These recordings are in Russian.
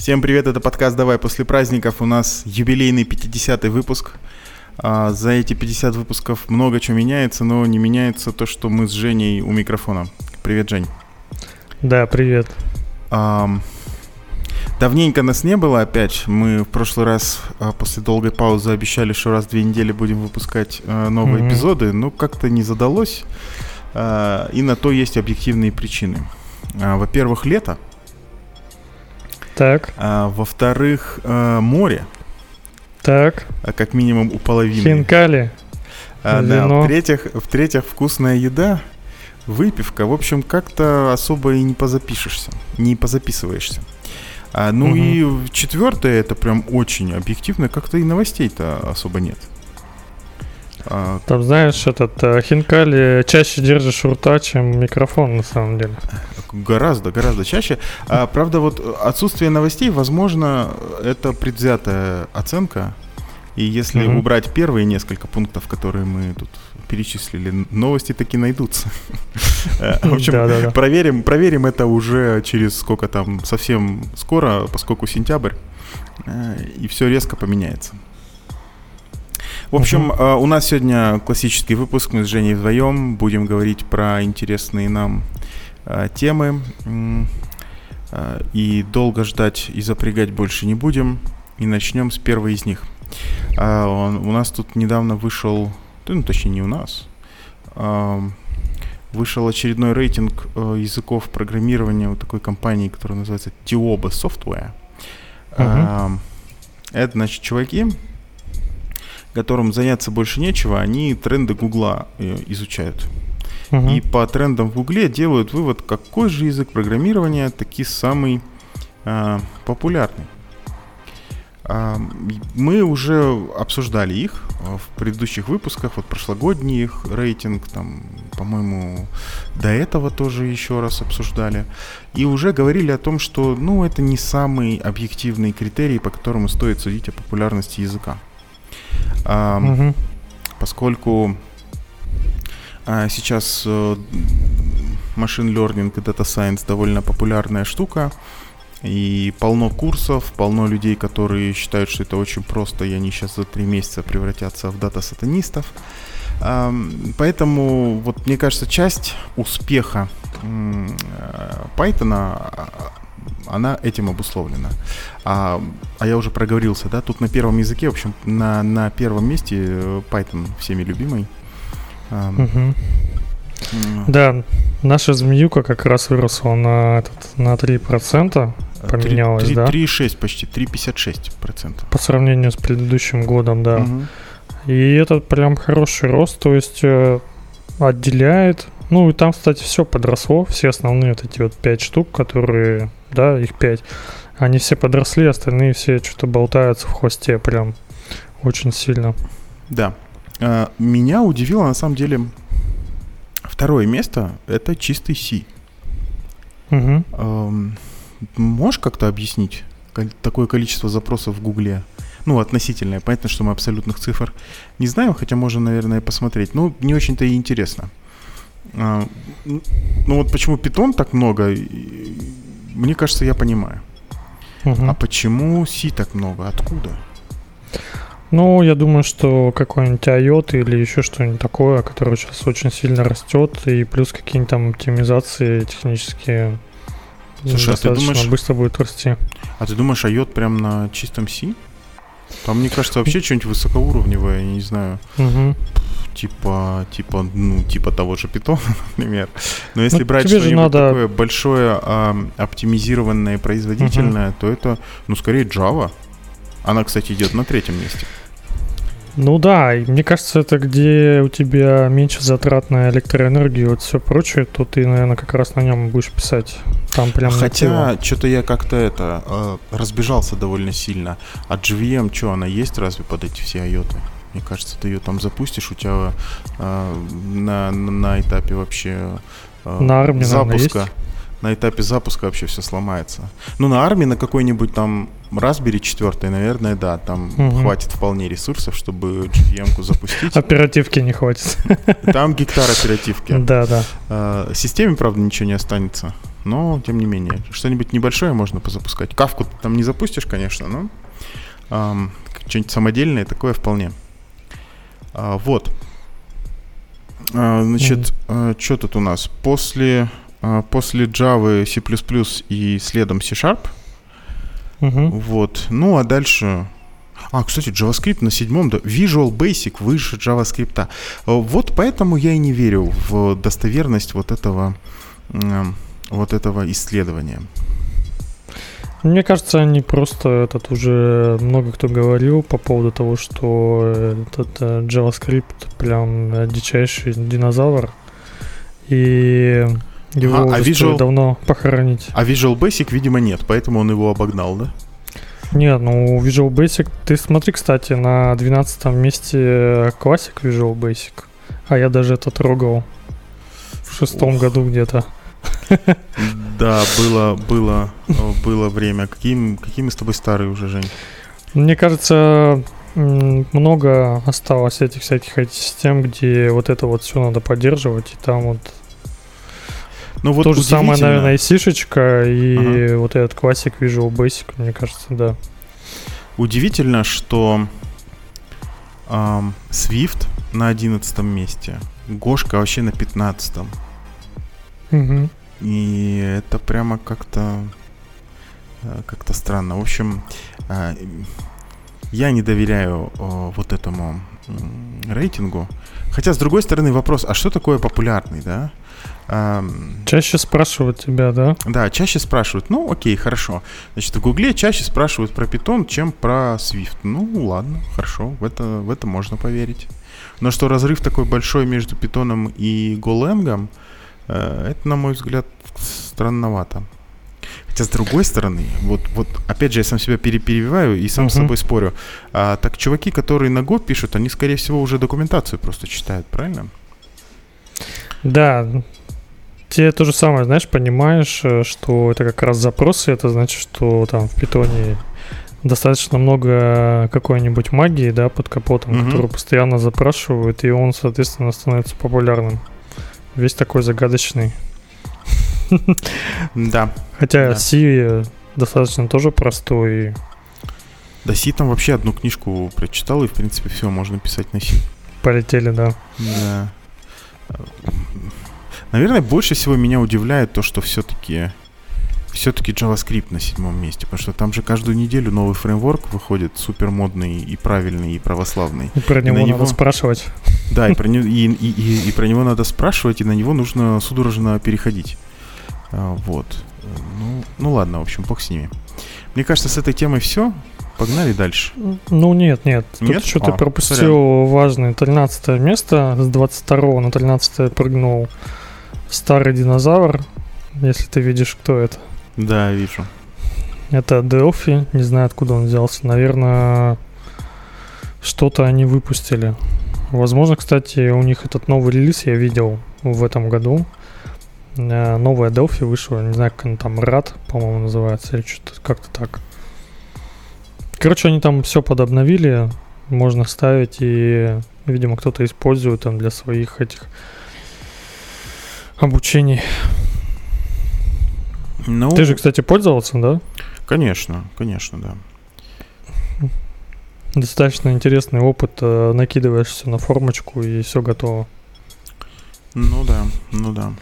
Всем привет, это подкаст «Давай после праздников». У нас юбилейный 50-й выпуск. А, за эти 50 выпусков много чего меняется, но не меняется то, что мы с Женей у микрофона. Привет, Жень. Да, привет. Давненько нас не было опять. Мы в прошлый раз а, после долгой паузы обещали, что раз в две недели будем выпускать а, новые mm-hmm. эпизоды, но как-то не задалось. И на то есть объективные причины. Во-первых, лето – так. А, во-вторых, а, море. Так. А как минимум у половины. Хинкали. А, да, в-третьих, в-третьих, вкусная еда, выпивка. В общем, как-то особо и не позапишешься, не позаписываешься. А, ну угу. и четвертое, это прям очень объективно, как-то и новостей-то особо нет. А, Там, знаешь, этот э, хинкали чаще держишь у рта, чем микрофон, на самом деле. Гораздо, гораздо чаще. А, правда, вот отсутствие новостей, возможно, это предвзятая оценка. И если mm-hmm. убрать первые несколько пунктов, которые мы тут перечислили, новости таки найдутся. Э, в общем, проверим, проверим это уже через сколько там, совсем скоро, поскольку сентябрь, э, и все резко поменяется. В общем, uh-huh. у нас сегодня классический выпуск. Мы с Женей вдвоем будем говорить про интересные нам а, темы. А, и долго ждать и запрягать больше не будем. И начнем с первой из них. А, у нас тут недавно вышел, ну точнее не у нас, вышел очередной рейтинг языков программирования у такой компании, которая называется Tioba Software. А, это, значит, чуваки, которым заняться больше нечего, они тренды Гугла э, изучают. Uh-huh. И по трендам в Гугле делают вывод, какой же язык программирования таки самый э, популярный. Э, мы уже обсуждали их в предыдущих выпусках, вот прошлогодний их рейтинг, там, по-моему, до этого тоже еще раз обсуждали. И уже говорили о том, что, ну, это не самый объективный критерий, по которому стоит судить о популярности языка. А, угу. Поскольку а, сейчас а, машин learning и data science довольно популярная штука, и полно курсов, полно людей, которые считают, что это очень просто, и они сейчас за три месяца превратятся в дата-сатанистов. Поэтому, вот мне кажется, часть успеха Python а, она этим обусловлена. А, а я уже проговорился, да, тут на первом языке, в общем, на, на первом месте э, Python всеми любимый. Угу. Да, наша змеюка как раз выросла на, этот, на 3%, поменялась, 3, 3, да? 3,6 почти, 3,56%. По сравнению с предыдущим годом, да. Угу. И это прям хороший рост, то есть э, отделяет. Ну и там, кстати, все подросло, все основные вот эти вот 5 штук, которые да, их пять. Они все подросли, остальные все что-то болтаются в хвосте прям очень сильно. Да. А, меня удивило на самом деле второе место это чистый C. Угу. Можешь как-то объяснить такое количество запросов в Гугле? Ну, относительное. Понятно, что мы абсолютных цифр не знаем, хотя можно, наверное, посмотреть. Ну, не очень-то и интересно. А, ну, вот почему питон так много, мне кажется, я понимаю. Угу. А почему C так много? Откуда? Ну, я думаю, что какой-нибудь IOT или еще что-нибудь такое, которое сейчас очень сильно растет, и плюс какие-нибудь там оптимизации технические Слушай, достаточно а ты думаешь, быстро будет расти. А ты думаешь, IOT прям на чистом C? Там, мне кажется, вообще что-нибудь высокоуровневое, я не знаю. Угу типа, типа, ну, типа того же питона, например. Но если ну, брать что-нибудь надо... такое большое, а, оптимизированное и производительное, угу. то это, ну, скорее Java. Она, кстати, идет на третьем месте. Ну да, и мне кажется, это где у тебя меньше затрат на электроэнергию и вот все прочее, то ты, наверное, как раз на нем будешь писать. Там прям Хотя, что-то я как-то это э, разбежался довольно сильно. А GVM, что, она есть разве под эти все айоты? Мне кажется, ты ее там запустишь, у тебя э, на, на этапе вообще э, на армии, запуска. Наверное, на этапе запуска вообще все сломается. Ну, на армии, на какой-нибудь там Raspberry 4, наверное, да, там угу. хватит вполне ресурсов, чтобы GVM-ку запустить. Оперативки не хватит. Там гектар оперативки. Да, да. А, системе, правда, ничего не останется. но тем не менее, что-нибудь небольшое можно позапускать. Кавку там не запустишь, конечно, но эм, что-нибудь самодельное такое вполне. А, вот. А, значит, mm-hmm. что тут у нас? После, а, после Java, C++ и следом C-Sharp. Mm-hmm. Вот. Ну, а дальше а, кстати, JavaScript на седьмом, да, Visual Basic выше JavaScript. А, вот поэтому я и не верю в достоверность вот этого, вот этого исследования. Мне кажется, они просто этот уже много кто говорил по поводу того, что этот э, JavaScript прям дичайший динозавр. И его а, а Visual... давно похоронить. А Visual Basic, видимо, нет, поэтому он его обогнал, да? Нет, ну Visual Basic, ты смотри, кстати, на 12 месте Classic Visual Basic, а я даже это трогал в шестом Ух. году где-то. Да, было, было, было время. Каким, какие мы с тобой старые уже, Жень? Мне кажется, много осталось этих всяких систем, где вот это вот все надо поддерживать, и там вот ну, вот То же самое, наверное, и сишечка, и ага. вот этот классик Visual Basic, мне кажется, да. Удивительно, что эм, Swift на одиннадцатом месте, Гошка вообще на пятнадцатом. Угу. И это прямо как-то э, как-то странно. В общем, э, я не доверяю э, вот этому рейтингу. Хотя, с другой стороны, вопрос, а что такое популярный, да? Чаще спрашивают тебя, да? Да, чаще спрашивают. Ну, окей, хорошо. Значит, в Гугле чаще спрашивают про Python, чем про Swift. Ну, ладно, хорошо, в это, в это можно поверить. Но что разрыв такой большой между Python и Golang, э, это, на мой взгляд, странновато. Хотя, с другой стороны, вот, вот опять же, я сам себя перебиваю и сам uh-huh. с собой спорю. А, так чуваки, которые на Go пишут, они, скорее всего, уже документацию просто читают, правильно? Да, те то же самое, знаешь, понимаешь, э, что это как раз запросы, это значит, что там в питоне достаточно много какой-нибудь магии, да, под капотом, mm-hmm. которую постоянно запрашивают, и он, соответственно, становится популярным. Весь такой загадочный. Да. Хотя C достаточно тоже простой. Да, C там вообще одну книжку прочитал, и, в принципе, все, можно писать на C. Полетели, да. Да. Наверное, больше всего меня удивляет то, что все-таки все-таки JavaScript на седьмом месте, потому что там же каждую неделю новый фреймворк выходит супер модный и правильный и православный. И про него и надо него... спрашивать. Да, и про, него, и, и, и, и про него надо спрашивать, и на него нужно судорожно переходить. А, вот. Ну, ну ладно, в общем, бог с ними. Мне кажется, с этой темой все. Погнали дальше. Ну нет, нет. Тут нет? что ты а, пропустил сорян. важное. 13 место. С 22 на 13 прыгнул старый динозавр. Если ты видишь, кто это. Да, вижу. Это Delphi. Не знаю, откуда он взялся. Наверное, что-то они выпустили. Возможно, кстати, у них этот новый релиз я видел в этом году. Э, новая Delphi вышла, не знаю, как она там, RAD, по-моему, называется, или что-то как-то так. Короче, они там все подобновили, можно ставить, и, видимо, кто-то использует там для своих этих обучений. Ну, Ты же, кстати, пользовался, да? Конечно, конечно, да. Достаточно интересный опыт. Э, накидываешь все на формочку и все готово. Ну да, ну да.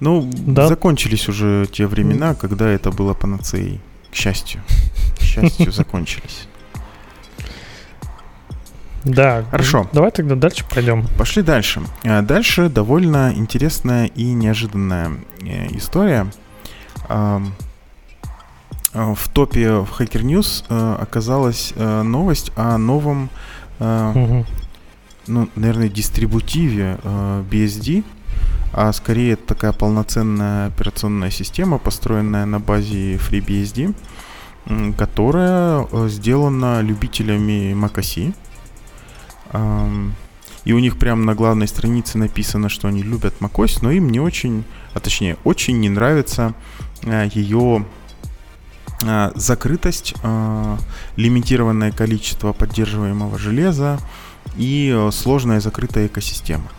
Ну, да. закончились уже те времена, когда это было панацеей. К счастью. К счастью, закончились. Да. Хорошо. Давай тогда дальше пойдем. Пошли дальше. А, дальше довольно интересная и неожиданная э, история. А, в топе в Hacker News э, оказалась э, новость о новом, угу. ну, наверное, дистрибутиве BSD, а скорее это такая полноценная операционная система, построенная на базе FreeBSD, которая э, сделана любителями macOS. И у них прямо на главной странице написано, что они любят macOS, но им не очень, а точнее, очень не нравится э, ее э, закрытость, лимитированное количество поддерживаемого железа и сложная закрытая экосистема.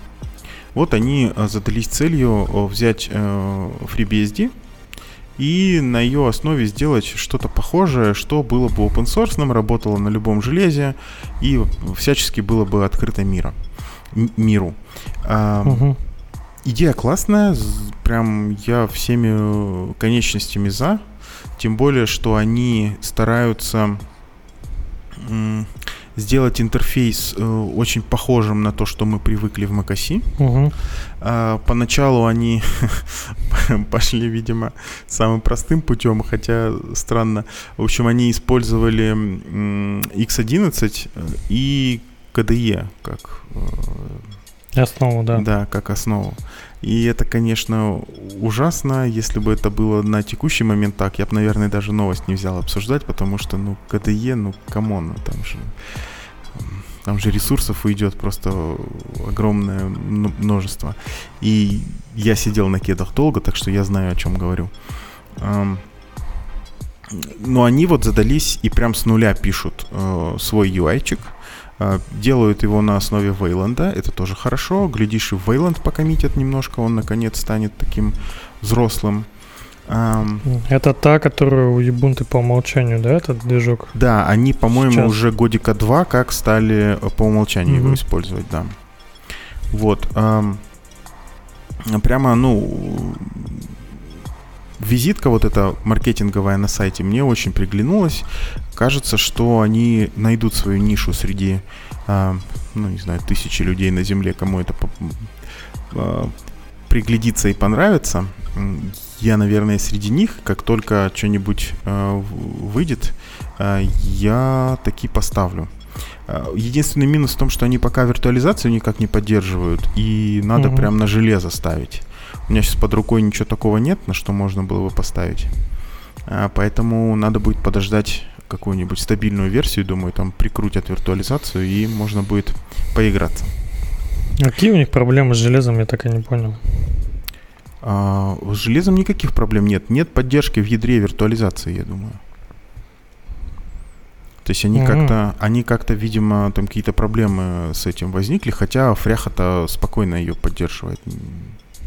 Вот они задались целью взять FreeBSD и на ее основе сделать что-то похожее, что было бы open source, работало на любом железе и всячески было бы открыто мира, миру. Угу. Идея классная, прям я всеми конечностями за, тем более, что они стараются сделать интерфейс э, очень похожим на то, что мы привыкли в macOS. Угу. А, поначалу они пошли, видимо, самым простым путем, хотя странно. В общем, они использовали X11 и KDE как э, основу, да. Да, как основу. И это, конечно, ужасно. Если бы это было на текущий момент так, я бы, наверное, даже новость не взял обсуждать, потому что, ну, KDE, ну, come on, ну, там же... Там же ресурсов уйдет просто огромное множество. И я сидел на кедах долго, так что я знаю, о чем говорю. Но они вот задались и прям с нуля пишут э, свой UI-чик, делают его на основе Вейланда, это тоже хорошо. Глядишь, и Вейланд покоммитят немножко, он наконец станет таким взрослым. Это та, которая у Ubuntu по умолчанию, да, этот движок? Да, они, по-моему, Сейчас. уже годика два как стали по умолчанию угу. его использовать, да. Вот. Прямо, ну, визитка вот эта маркетинговая на сайте мне очень приглянулась. Кажется, что они найдут свою нишу среди, э, ну не знаю, тысячи людей на Земле, кому это э, приглядится и понравится. Я, наверное, среди них, как только что-нибудь э, выйдет, э, я таки поставлю. Единственный минус в том, что они пока виртуализацию никак не поддерживают, и надо угу. прям на железо ставить. У меня сейчас под рукой ничего такого нет, на что можно было бы поставить. А, поэтому надо будет подождать какую-нибудь стабильную версию, думаю, там прикрутят виртуализацию и можно будет поиграться. какие у них проблемы с железом, я так и не понял. А, с железом никаких проблем нет. Нет поддержки в ядре виртуализации, я думаю. То есть они mm-hmm. как-то, они как-то, видимо, там какие-то проблемы с этим возникли, хотя Фряха-то спокойно ее поддерживает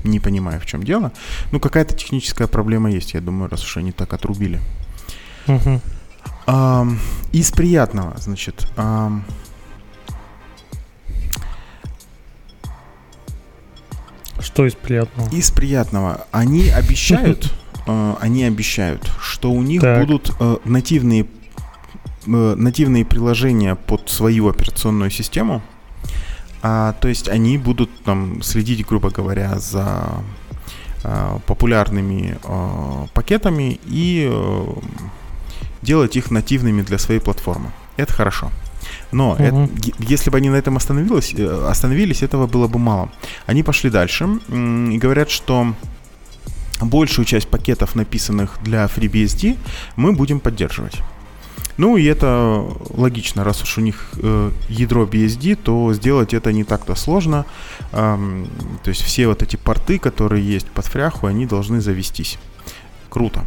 не понимаю, в чем дело. Ну, какая-то техническая проблема есть, я думаю, раз уж они так отрубили. Угу. А, из приятного, значит, а, Что из приятного? Из приятного. Они обещают, э, они обещают, что у них так. будут э, нативные э, нативные приложения под свою операционную систему. А, то есть они будут там следить, грубо говоря, за а, популярными а, пакетами и а, делать их нативными для своей платформы. Это хорошо. Но угу. это, если бы они на этом остановились, э, остановились, этого было бы мало. Они пошли дальше и говорят, что большую часть пакетов, написанных для FreeBSD, мы будем поддерживать. Ну и это логично, раз уж у них э, ядро BSD, то сделать это не так-то сложно. Эм, то есть все вот эти порты, которые есть под фряху, они должны завестись. Круто.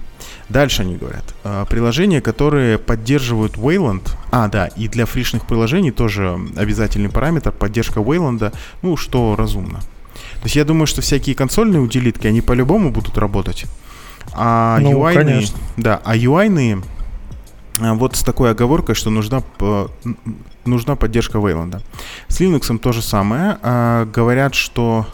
Дальше они говорят. Э, приложения, которые поддерживают Wayland. А, да, и для фришных приложений тоже обязательный параметр поддержка Wayland, ну, что разумно. То есть я думаю, что всякие консольные утилитки, они по-любому будут работать. А ну, UI-ные, да, а UI-ные а, вот с такой оговоркой, что нужна, нужна поддержка Wayland. С Linux то же самое. А, говорят, что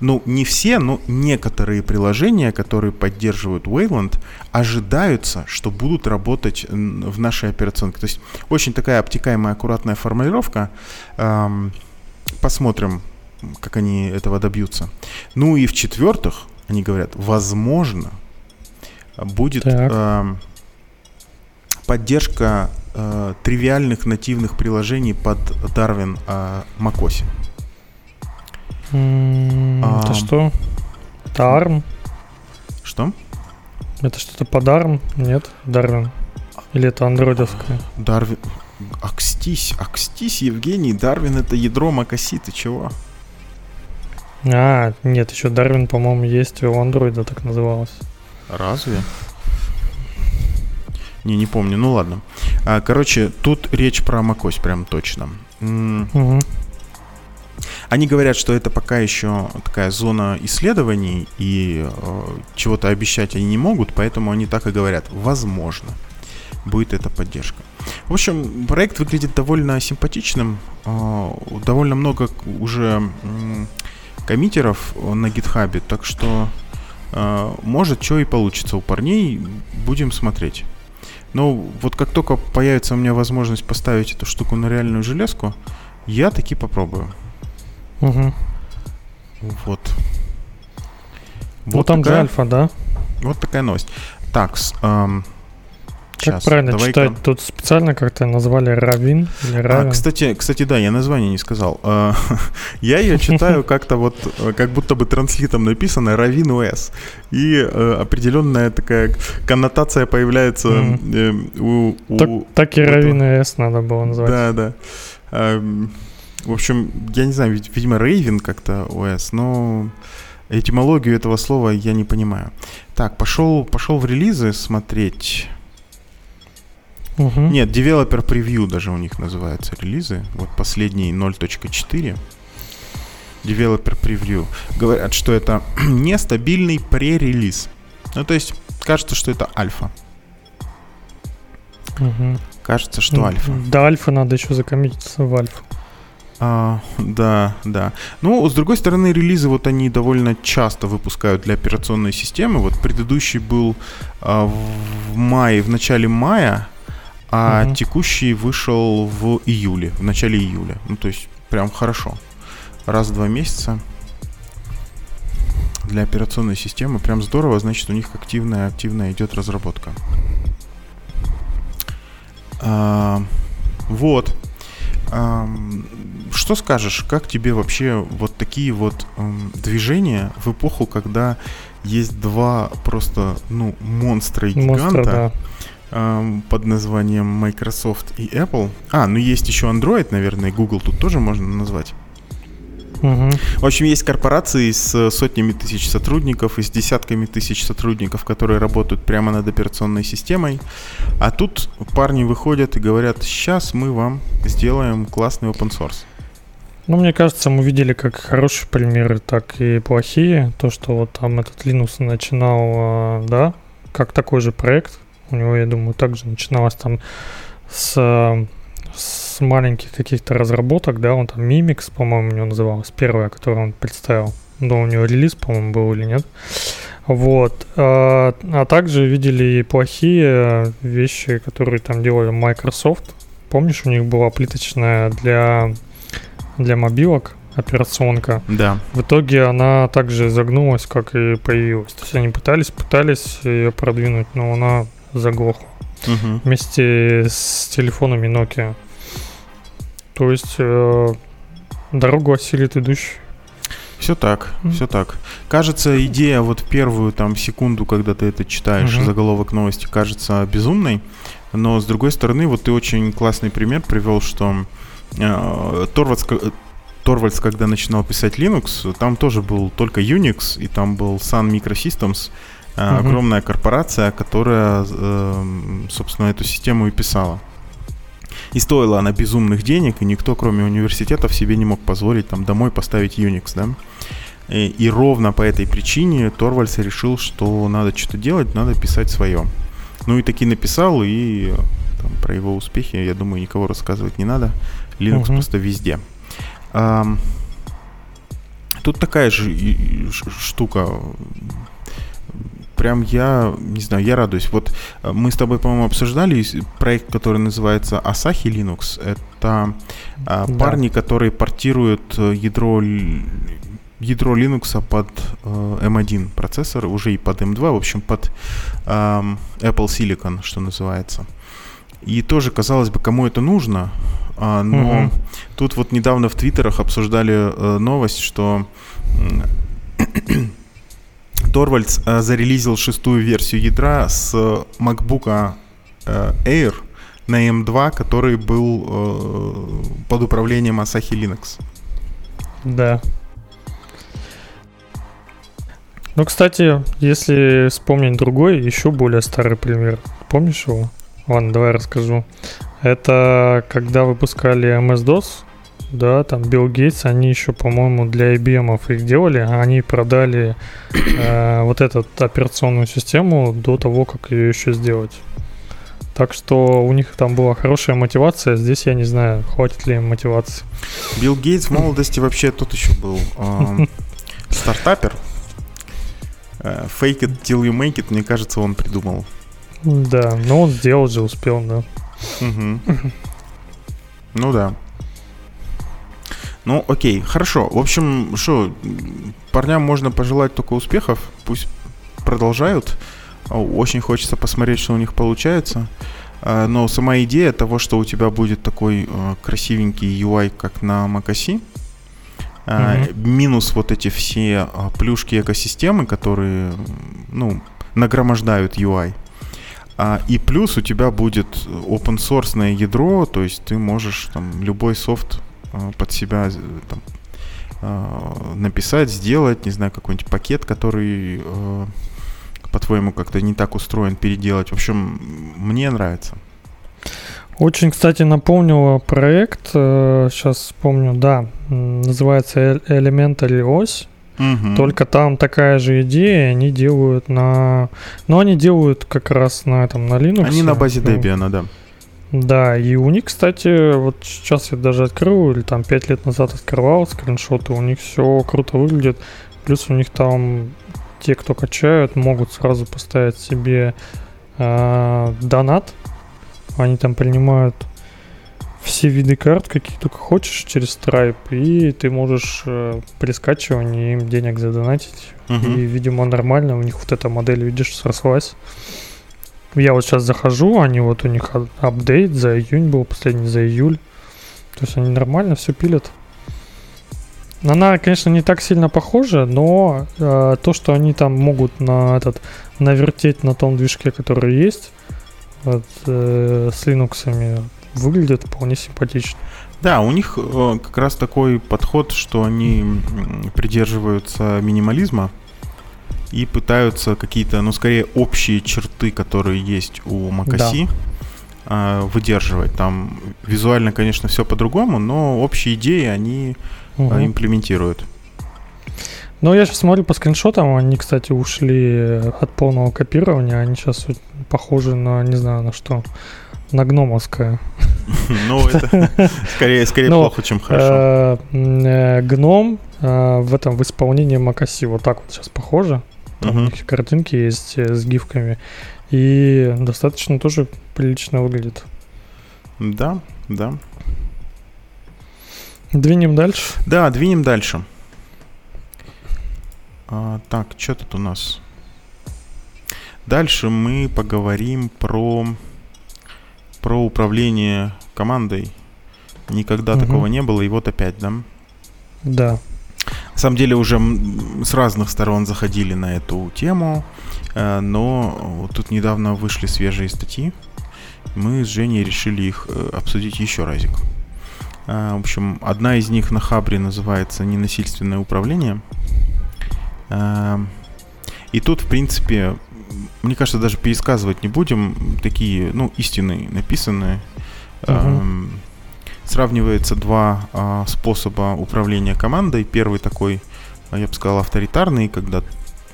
ну, не все, но некоторые приложения, которые поддерживают Wayland, ожидаются, что будут работать в нашей операционке. То есть очень такая обтекаемая, аккуратная формулировка. Посмотрим, как они этого добьются. Ну и в-четвертых, они говорят, возможно, будет поддержка э, тривиальных нативных приложений под Darwin э, macOS. Mm, а, это что? Это ARM? Что? Это что-то под ARM? Нет, Darwin. Или это андроидовское? Darwin. Акстись, акстись, Евгений, Дарвин это ядро Макоси, ты чего? А, нет, еще Дарвин, по-моему, есть у андроида так называлось. Разве? Не, не помню, ну ладно. А, короче, тут речь про macOS прям точно. Угу. Они говорят, что это пока еще такая зона исследований, и э, чего-то обещать они не могут, поэтому они так и говорят. Возможно, будет эта поддержка. В общем, проект выглядит довольно симпатичным. Э, довольно много уже э, коммитеров на гитхабе, так что э, может, что и получится у парней. Будем смотреть. Но вот как только появится у меня возможность поставить эту штуку на реальную железку, я таки попробую. Угу. Вот. Вот ну, там такая, же альфа, да? Вот такая новость. Так, эм, как правильно давай читать? Тут специально как-то назвали Равин или а, Равин. А, кстати, кстати, да, я название не сказал. А, я ее читаю как-то вот, как будто бы транслитом написано Равин ОС. И э, определенная такая коннотация появляется э, у, Так, и Равин ОС надо было назвать. Да, да. в общем, я не знаю, видимо, Рейвен как-то ОС, но этимологию этого слова я не понимаю. Так, пошел, пошел в релизы смотреть. Угу. Нет, Developer Preview даже у них называются релизы. Вот последний 0.4. Developer Preview. Говорят, что это нестабильный пререлиз. Ну, то есть, кажется, что это альфа. Угу. Кажется, что альфа. До альфа надо еще закоммититься в альфу. А, да, да. Ну, с другой стороны, релизы вот они довольно часто выпускают для операционной системы. Вот предыдущий был а, в мае, в начале мая а угу. текущий вышел в июле, в начале июля. Ну, то есть прям хорошо. Раз в два месяца для операционной системы. Прям здорово, значит, у них активная, активная идет разработка. А, вот. А, что скажешь, как тебе вообще вот такие вот эм, движения в эпоху, когда есть два просто, ну, монстра и гиганта? Монстра, под названием Microsoft и Apple. А, ну есть еще Android, наверное, Google тут тоже можно назвать. Угу. В общем, есть корпорации с сотнями тысяч сотрудников и с десятками тысяч сотрудников, которые работают прямо над операционной системой. А тут парни выходят и говорят, сейчас мы вам сделаем классный open source. Ну, мне кажется, мы видели как хорошие примеры, так и плохие. То, что вот там этот Linux начинал, а, да, как такой же проект, у него, я думаю, также начиналось там с, с маленьких каких-то разработок, да, он там Mimix, по-моему, у него называлось, первое, которое он представил. Да, у него релиз, по-моему, был или нет. Вот. А, а также видели и плохие вещи, которые там делали Microsoft. Помнишь, у них была плиточная для, для мобилок операционка. Да. В итоге она также загнулась, как и появилась. То есть они пытались, пытались ее продвинуть, но она заглох. Угу. Вместе с телефонами Nokia. То есть э, дорогу осилит идущий. Все так, mm все так. Кажется, идея вот первую там секунду, когда ты это читаешь, mm заголовок новости, кажется безумной. Но с другой стороны, вот ты очень классный пример привел, что э, Торвальдс, Торвальдс, когда начинал писать Linux, там тоже был только Unix, и там был Sun Microsystems, Uh-huh. Огромная корпорация, которая, эм, собственно, эту систему и писала. И стоила она безумных денег, и никто, кроме университетов, себе не мог позволить там домой поставить Unix, да. И, и ровно по этой причине Торвальдс решил, что надо что-то делать, надо писать свое. Ну и таки написал, и там, про его успехи, я думаю, никого рассказывать не надо. Linux uh-huh. просто везде. А, тут такая же штука прям я, не знаю, я радуюсь. Вот э, мы с тобой, по-моему, обсуждали проект, который называется Asahi Linux. Это а, да. парни, которые портируют э, ядро ядро Linux под э, M1 процессор, уже и под M2, в общем, под э, Apple Silicon, что называется. И тоже, казалось бы, кому это нужно, а, но угу. тут вот недавно в твиттерах обсуждали э, новость, что Торвальдс э, зарелизил шестую версию ядра с MacBook э, Air на M2, который был э, под управлением Asahi Linux. Да. Ну, кстати, если вспомнить другой, еще более старый пример. Помнишь его? Ладно, давай расскажу. Это когда выпускали MS-DOS, да, там Билл Гейтс, они еще, по-моему, для IBM их делали, а они продали э, вот эту операционную систему до того, как ее еще сделать. Так что у них там была хорошая мотивация. Здесь я не знаю, хватит ли им мотивации. Билл Гейтс в молодости вообще тот еще был стартапер. Э, fake it till you make it, мне кажется, он придумал. Да, но он сделал же, успел, да. Ну да. Ну, окей, хорошо. В общем, что, парням можно пожелать только успехов. Пусть продолжают. Очень хочется посмотреть, что у них получается. А, но сама идея того, что у тебя будет такой а, красивенький UI, как на macOS, mm-hmm. минус вот эти все плюшки экосистемы, которые, ну, нагромождают UI. И плюс у тебя будет open source ядро, то есть ты можешь там любой софт под себя там, написать, сделать, не знаю, какой-нибудь пакет, который по-твоему, как-то не так устроен, переделать. В общем, мне нравится. Очень, кстати, напомнил проект, сейчас э, вспомню, да, называется Elementary OS. Угу. Только там такая же идея, они делают на... Ну, они делают как раз на этом, на Linux. Они на базе Debian, да. Да, и у них, кстати, вот сейчас я даже открыл, или там 5 лет назад открывал скриншоты, у них все круто выглядит. Плюс у них там те, кто качают, могут сразу поставить себе э, донат. Они там принимают все виды карт, какие только хочешь, через Stripe, и ты можешь э, при скачивании им денег задонатить. Uh-huh. И, видимо, нормально. У них вот эта модель, видишь, срослась. Я вот сейчас захожу, они вот у них апдейт за июнь был, последний за июль. То есть они нормально все пилят. Она, конечно, не так сильно похожа, но э, то, что они там могут на этот навертеть на том движке, который есть, вот, э, с Linux, выглядит вполне симпатично. Да, у них э, как раз такой подход, что они придерживаются минимализма и пытаются какие-то, ну, скорее, общие черты, которые есть у macOS, да. э, выдерживать. Там визуально, конечно, все по-другому, но общие идеи, они угу. имплементируют. Ну, я сейчас смотрю по скриншотам, они, кстати, ушли от полного копирования, они сейчас похожи на, не знаю, на что, на гномовское. Ну, это скорее, скорее ну, плохо, чем хорошо. Э, э, гном э, в этом, в исполнении Макаси вот так вот сейчас похоже. Там у них картинки есть с гифками. И достаточно тоже прилично выглядит. Да, да. Двинем дальше? Да, двинем дальше. А, так, что тут у нас? Дальше мы поговорим про, про управление командой. Никогда угу. такого не было, и вот опять, да? Да. На самом деле уже с разных сторон заходили на эту тему, э, но тут недавно вышли свежие статьи. Мы с Женей решили их э, обсудить еще разик. А, в общем, одна из них на Хабре называется «Ненасильственное управление». И тут, в принципе, мне кажется, даже пересказывать не будем. Такие, ну, истины написаны. Угу. Сравнивается два а, способа управления командой. Первый такой, я бы сказал, авторитарный, когда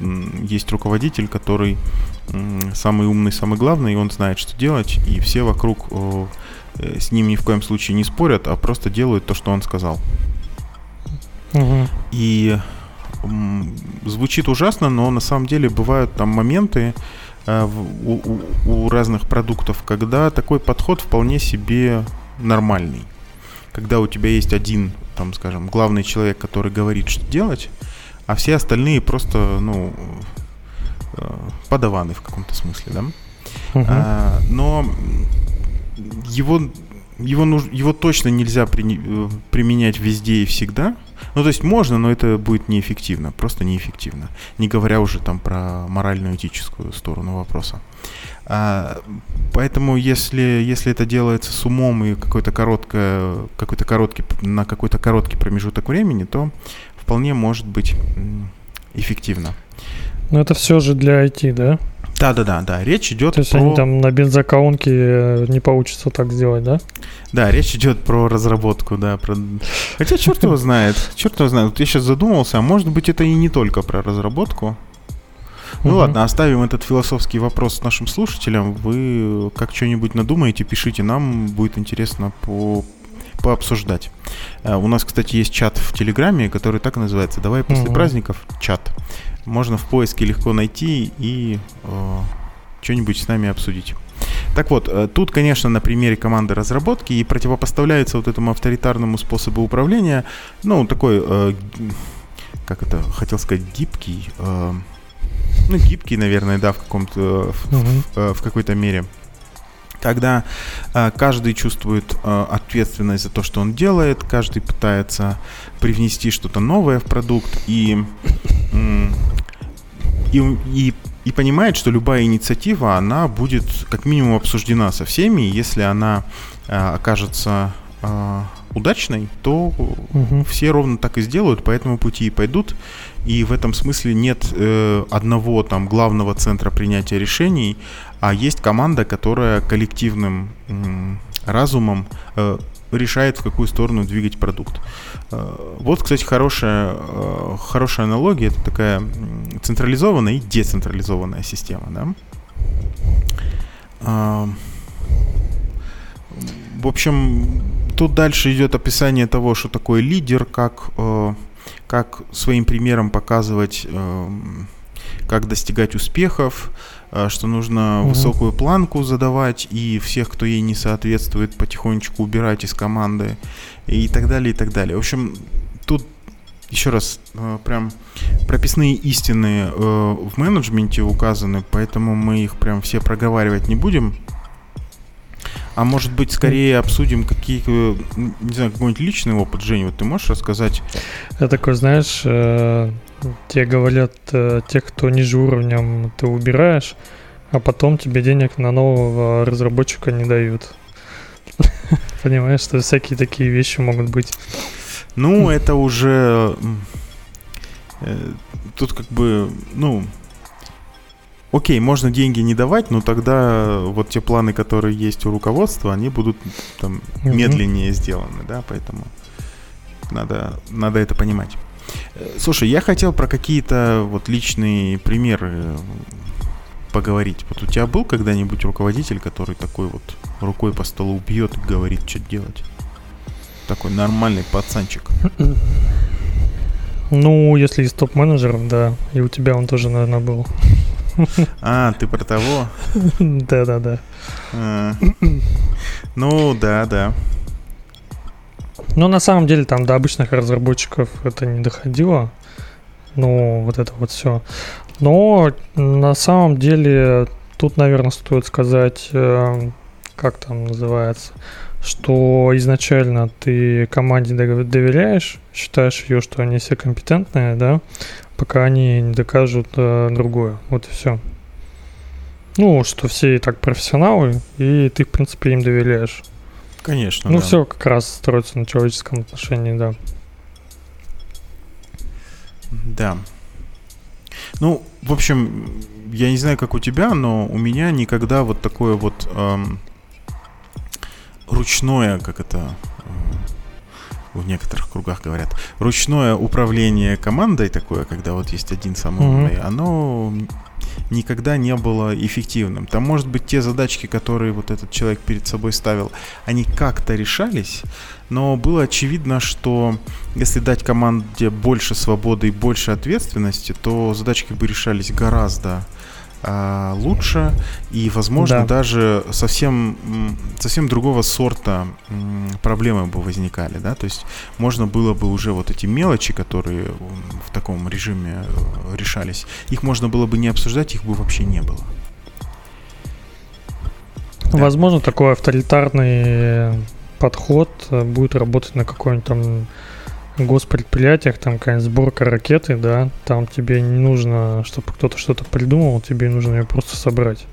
есть руководитель, который самый умный, самый главный, и он знает, что делать, и все вокруг Э, с ним ни в коем случае не спорят, а просто делают то, что он сказал. Угу. И звучит ужасно, но на самом деле бывают там моменты э, у, у, у разных продуктов, когда такой подход вполне себе нормальный. Когда у тебя есть один, там, скажем, главный человек, который говорит, что делать, а все остальные просто, ну, э, подаваны в каком-то смысле, да. Угу. А, но его, его, нуж, его точно нельзя при, э, применять везде и всегда. Ну, то есть можно, но это будет неэффективно, просто неэффективно. Не говоря уже там про моральную этическую сторону вопроса. А, поэтому если, если это делается с умом и какой-то короткое, какой-то короткий, на какой-то короткий промежуток времени, то вполне может быть эффективно. Но это все же для IT, да? Да, да, да, да. Речь идет То есть про... они там на бензоколонке э, не получится так сделать, да? Да, речь идет про разработку, да. Про... Хотя черт его знает, черт его знает. Вот я сейчас задумался, а может быть это и не только про разработку. Ну угу. ладно, оставим этот философский вопрос нашим слушателям. Вы как что-нибудь надумаете, пишите нам, будет интересно по пообсуждать. Uh, у нас, кстати, есть чат в Телеграме, который так называется «Давай после угу. праздников чат». Можно в поиске легко найти и uh, что-нибудь с нами обсудить. Так вот, э, тут, конечно, на примере команды разработки и противопоставляется вот этому авторитарному способу управления, ну, такой, э, как это, хотел сказать, гибкий, э, ну, гибкий, наверное, да, в каком-то, в, угу. в, в какой-то мере. Когда э, каждый чувствует э, ответственность за то, что он делает, каждый пытается привнести что-то новое в продукт и, э, и, и, и понимает, что любая инициатива, она будет как минимум обсуждена со всеми, если она э, окажется э, удачной, то угу. все ровно так и сделают, по этому пути и пойдут. И в этом смысле нет э, одного там главного центра принятия решений, а есть команда, которая коллективным э, разумом э, решает, в какую сторону двигать продукт. Э, вот, кстати, хорошая, э, хорошая аналогия. Это такая централизованная и децентрализованная система. Да? В общем, тут дальше идет описание того, что такое лидер, как э, как своим примером показывать, эм, как достигать успехов, э, что нужно угу. высокую планку задавать и всех, кто ей не соответствует, потихонечку убирать из команды и так далее, и так далее. В общем, тут еще раз, э, прям прописные истины э, в менеджменте указаны, поэтому мы их прям все проговаривать не будем. А может быть, скорее обсудим какие, не знаю, какой-нибудь личный опыт, Женя, вот ты можешь рассказать? Я такой, знаешь, э, тебе говорят, э, тех, кто ниже уровнем, ты убираешь, а потом тебе денег на нового разработчика не дают. Понимаешь, что всякие такие вещи могут быть. Ну, это уже... Э, тут как бы, ну, окей, можно деньги не давать, но тогда вот те планы, которые есть у руководства, они будут там mm-hmm. медленнее сделаны, да, поэтому надо, надо это понимать. Э, слушай, я хотел про какие-то вот личные примеры поговорить. Вот у тебя был когда-нибудь руководитель, который такой вот рукой по столу бьет и говорит, что делать? Такой нормальный пацанчик. Ну, если из топ-менеджеров, да. И у тебя он тоже, наверное, был. А, ты про того? Да-да-да. А. Ну, да, да. Но на самом деле там до обычных разработчиков это не доходило. Ну, вот это вот все. Но на самом деле тут, наверное, стоит сказать, э, как там называется, что изначально ты команде доверяешь, считаешь ее, что они все компетентные, да, пока они не докажут э, другое. Вот и все. Ну, что все и так профессионалы, и ты, в принципе, им доверяешь. Конечно. Ну, да. все как раз строится на человеческом отношении, да. Да. Ну, в общем, я не знаю, как у тебя, но у меня никогда вот такое вот эм, ручное, как это, в некоторых кругах говорят, ручное управление командой такое, когда вот есть один самый умный, mm-hmm. оно никогда не было эффективным. Там, может быть, те задачки, которые вот этот человек перед собой ставил, они как-то решались, но было очевидно, что если дать команде больше свободы и больше ответственности, то задачки бы решались гораздо а, лучше и, возможно, да. даже совсем, совсем другого сорта проблемы бы возникали, да, то есть можно было бы уже вот эти мелочи, которые в таком режиме э, решались, их можно было бы не обсуждать, их бы вообще не было. Да. Возможно, такой авторитарный подход э, будет работать на какой-нибудь там госпредприятиях, там какая-нибудь сборка ракеты, да, там тебе не нужно, чтобы кто-то что-то придумал, тебе нужно ее просто собрать.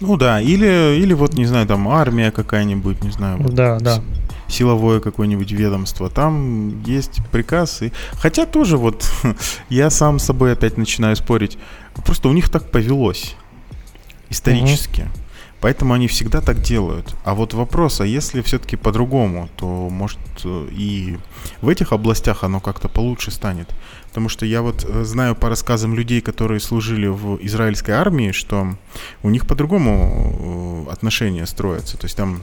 Ну да, или, или вот, не знаю, там армия какая-нибудь, не знаю. Вот, да, да. Силовое какое-нибудь ведомство. Там есть приказ. И... Хотя тоже вот я сам с собой опять начинаю спорить. Просто у них так повелось исторически. Угу. Поэтому они всегда так делают. А вот вопрос, а если все-таки по-другому, то может и в этих областях оно как-то получше станет. Потому что я вот э, знаю по рассказам людей, которые служили в израильской армии, что у них по-другому э, отношения строятся. То есть там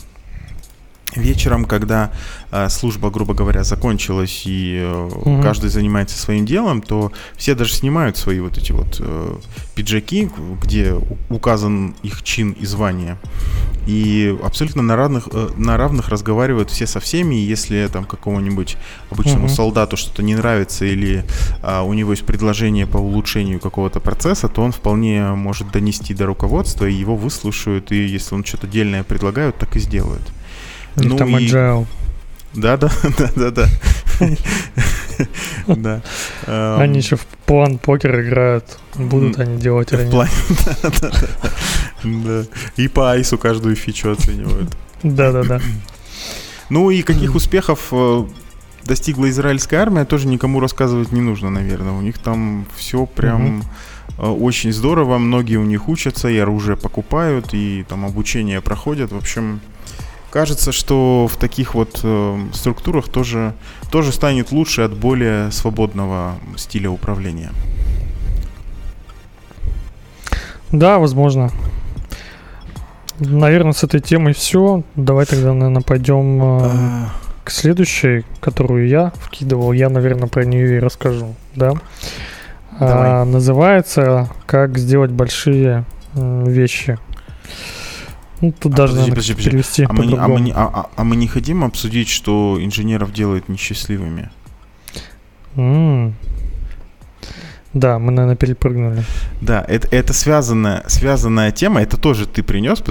вечером, когда э, служба, грубо говоря, закончилась и э, угу. каждый занимается своим делом, то все даже снимают свои вот эти вот э, пиджаки, где указан их чин и звание, и абсолютно на равных, э, на равных разговаривают все со всеми, и если там какому-нибудь обычному угу. солдату что-то не нравится или э, у него есть предложение по улучшению какого-то процесса, то он вполне может донести до руководства, и его выслушают, и если он что-то дельное предлагают, так и сделают. Ну там и... agile. Да, да, да, да, да. Да. Они еще в план покер играют. Будут они делать или нет. И по айсу каждую фичу оценивают. Да, да, да. Ну и каких успехов э, достигла израильская армия, тоже никому рассказывать не нужно, наверное. У них там все прям э, очень здорово. Многие у них учатся, и оружие покупают, и там обучение проходят. В общем, кажется, что в таких вот э, структурах тоже, тоже станет лучше от более свободного стиля управления. Да, возможно. Наверное, с этой темой все. Давай тогда, наверное, пойдем э, а. к следующей, которую я вкидывал. Я, наверное, про нее и расскажу, да? А, называется «Как сделать большие вещи». Ну, тут а, даже подожди, подожди, подожди. перевести а мы, не, а, мы не, а, а, а мы не хотим обсудить, что инженеров делает несчастливыми? Mm. Да, мы, наверное, перепрыгнули. Да, это, это связанная, связанная тема, это тоже ты принес,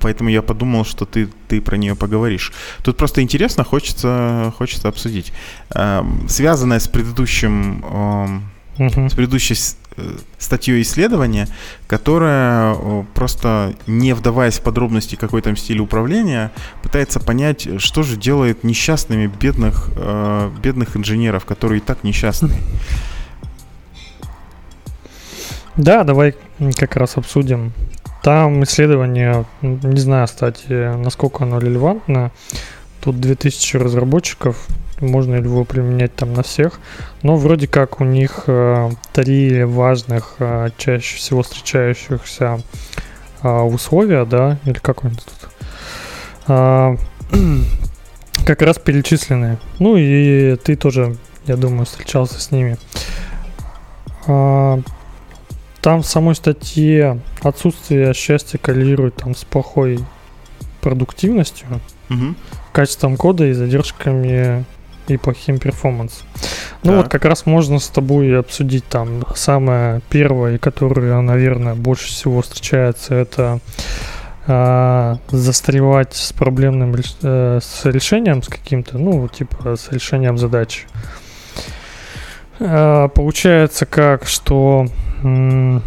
поэтому я подумал, что ты, ты про нее поговоришь. Тут просто интересно, хочется, хочется обсудить. Эм, связанная с предыдущим, эм, угу. с предыдущей Э, статью исследования, которая просто, не вдаваясь в подробности какой там стиль управления, пытается понять, что же делает несчастными бедных, э, бедных инженеров, которые и так несчастные. Да, давай как раз обсудим. Там исследование, не знаю, кстати, насколько оно релевантно. Тут 2000 разработчиков можно ли его применять там на всех. Но вроде как у них э, три важных, э, чаще всего встречающихся э, условия, да, или как он тут, э, как раз перечислены. Ну и ты тоже, я думаю, встречался с ними. Э, там в самой статье отсутствие счастья коррелирует там с плохой продуктивностью, угу. качеством кода и задержками и плохим перформанс. Ну вот как раз можно с тобой обсудить там самое первое, которое, наверное, больше всего встречается, это э, застревать с проблемным э, с решением с каким-то, ну типа с решением задачи. Э, получается как, что м-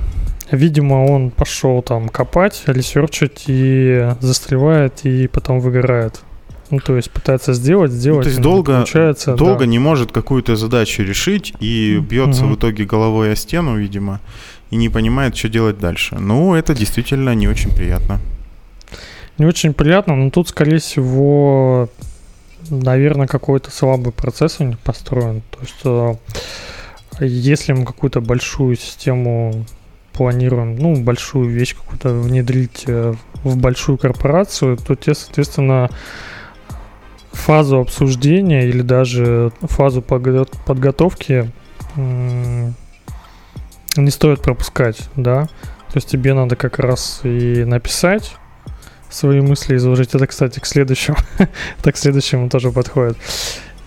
видимо он пошел там копать, ресерчить и застревает и потом выгорает. Ну, то есть пытается сделать, сделать. Ну, то есть долго, получается, долго да. не может какую-то задачу решить и бьется угу. в итоге головой о стену, видимо, и не понимает, что делать дальше. Ну, это действительно не очень приятно. Не очень приятно, но тут, скорее всего, наверное, какой-то слабый процесс у них построен. То есть, э, если мы какую-то большую систему планируем, ну, большую вещь какую-то внедрить э, в большую корпорацию, то те, соответственно, фазу обсуждения или даже фазу подготовки не стоит пропускать, да. То есть тебе надо как раз и написать свои мысли, изложить. Это, кстати, к следующему. Это к следующему тоже подходит.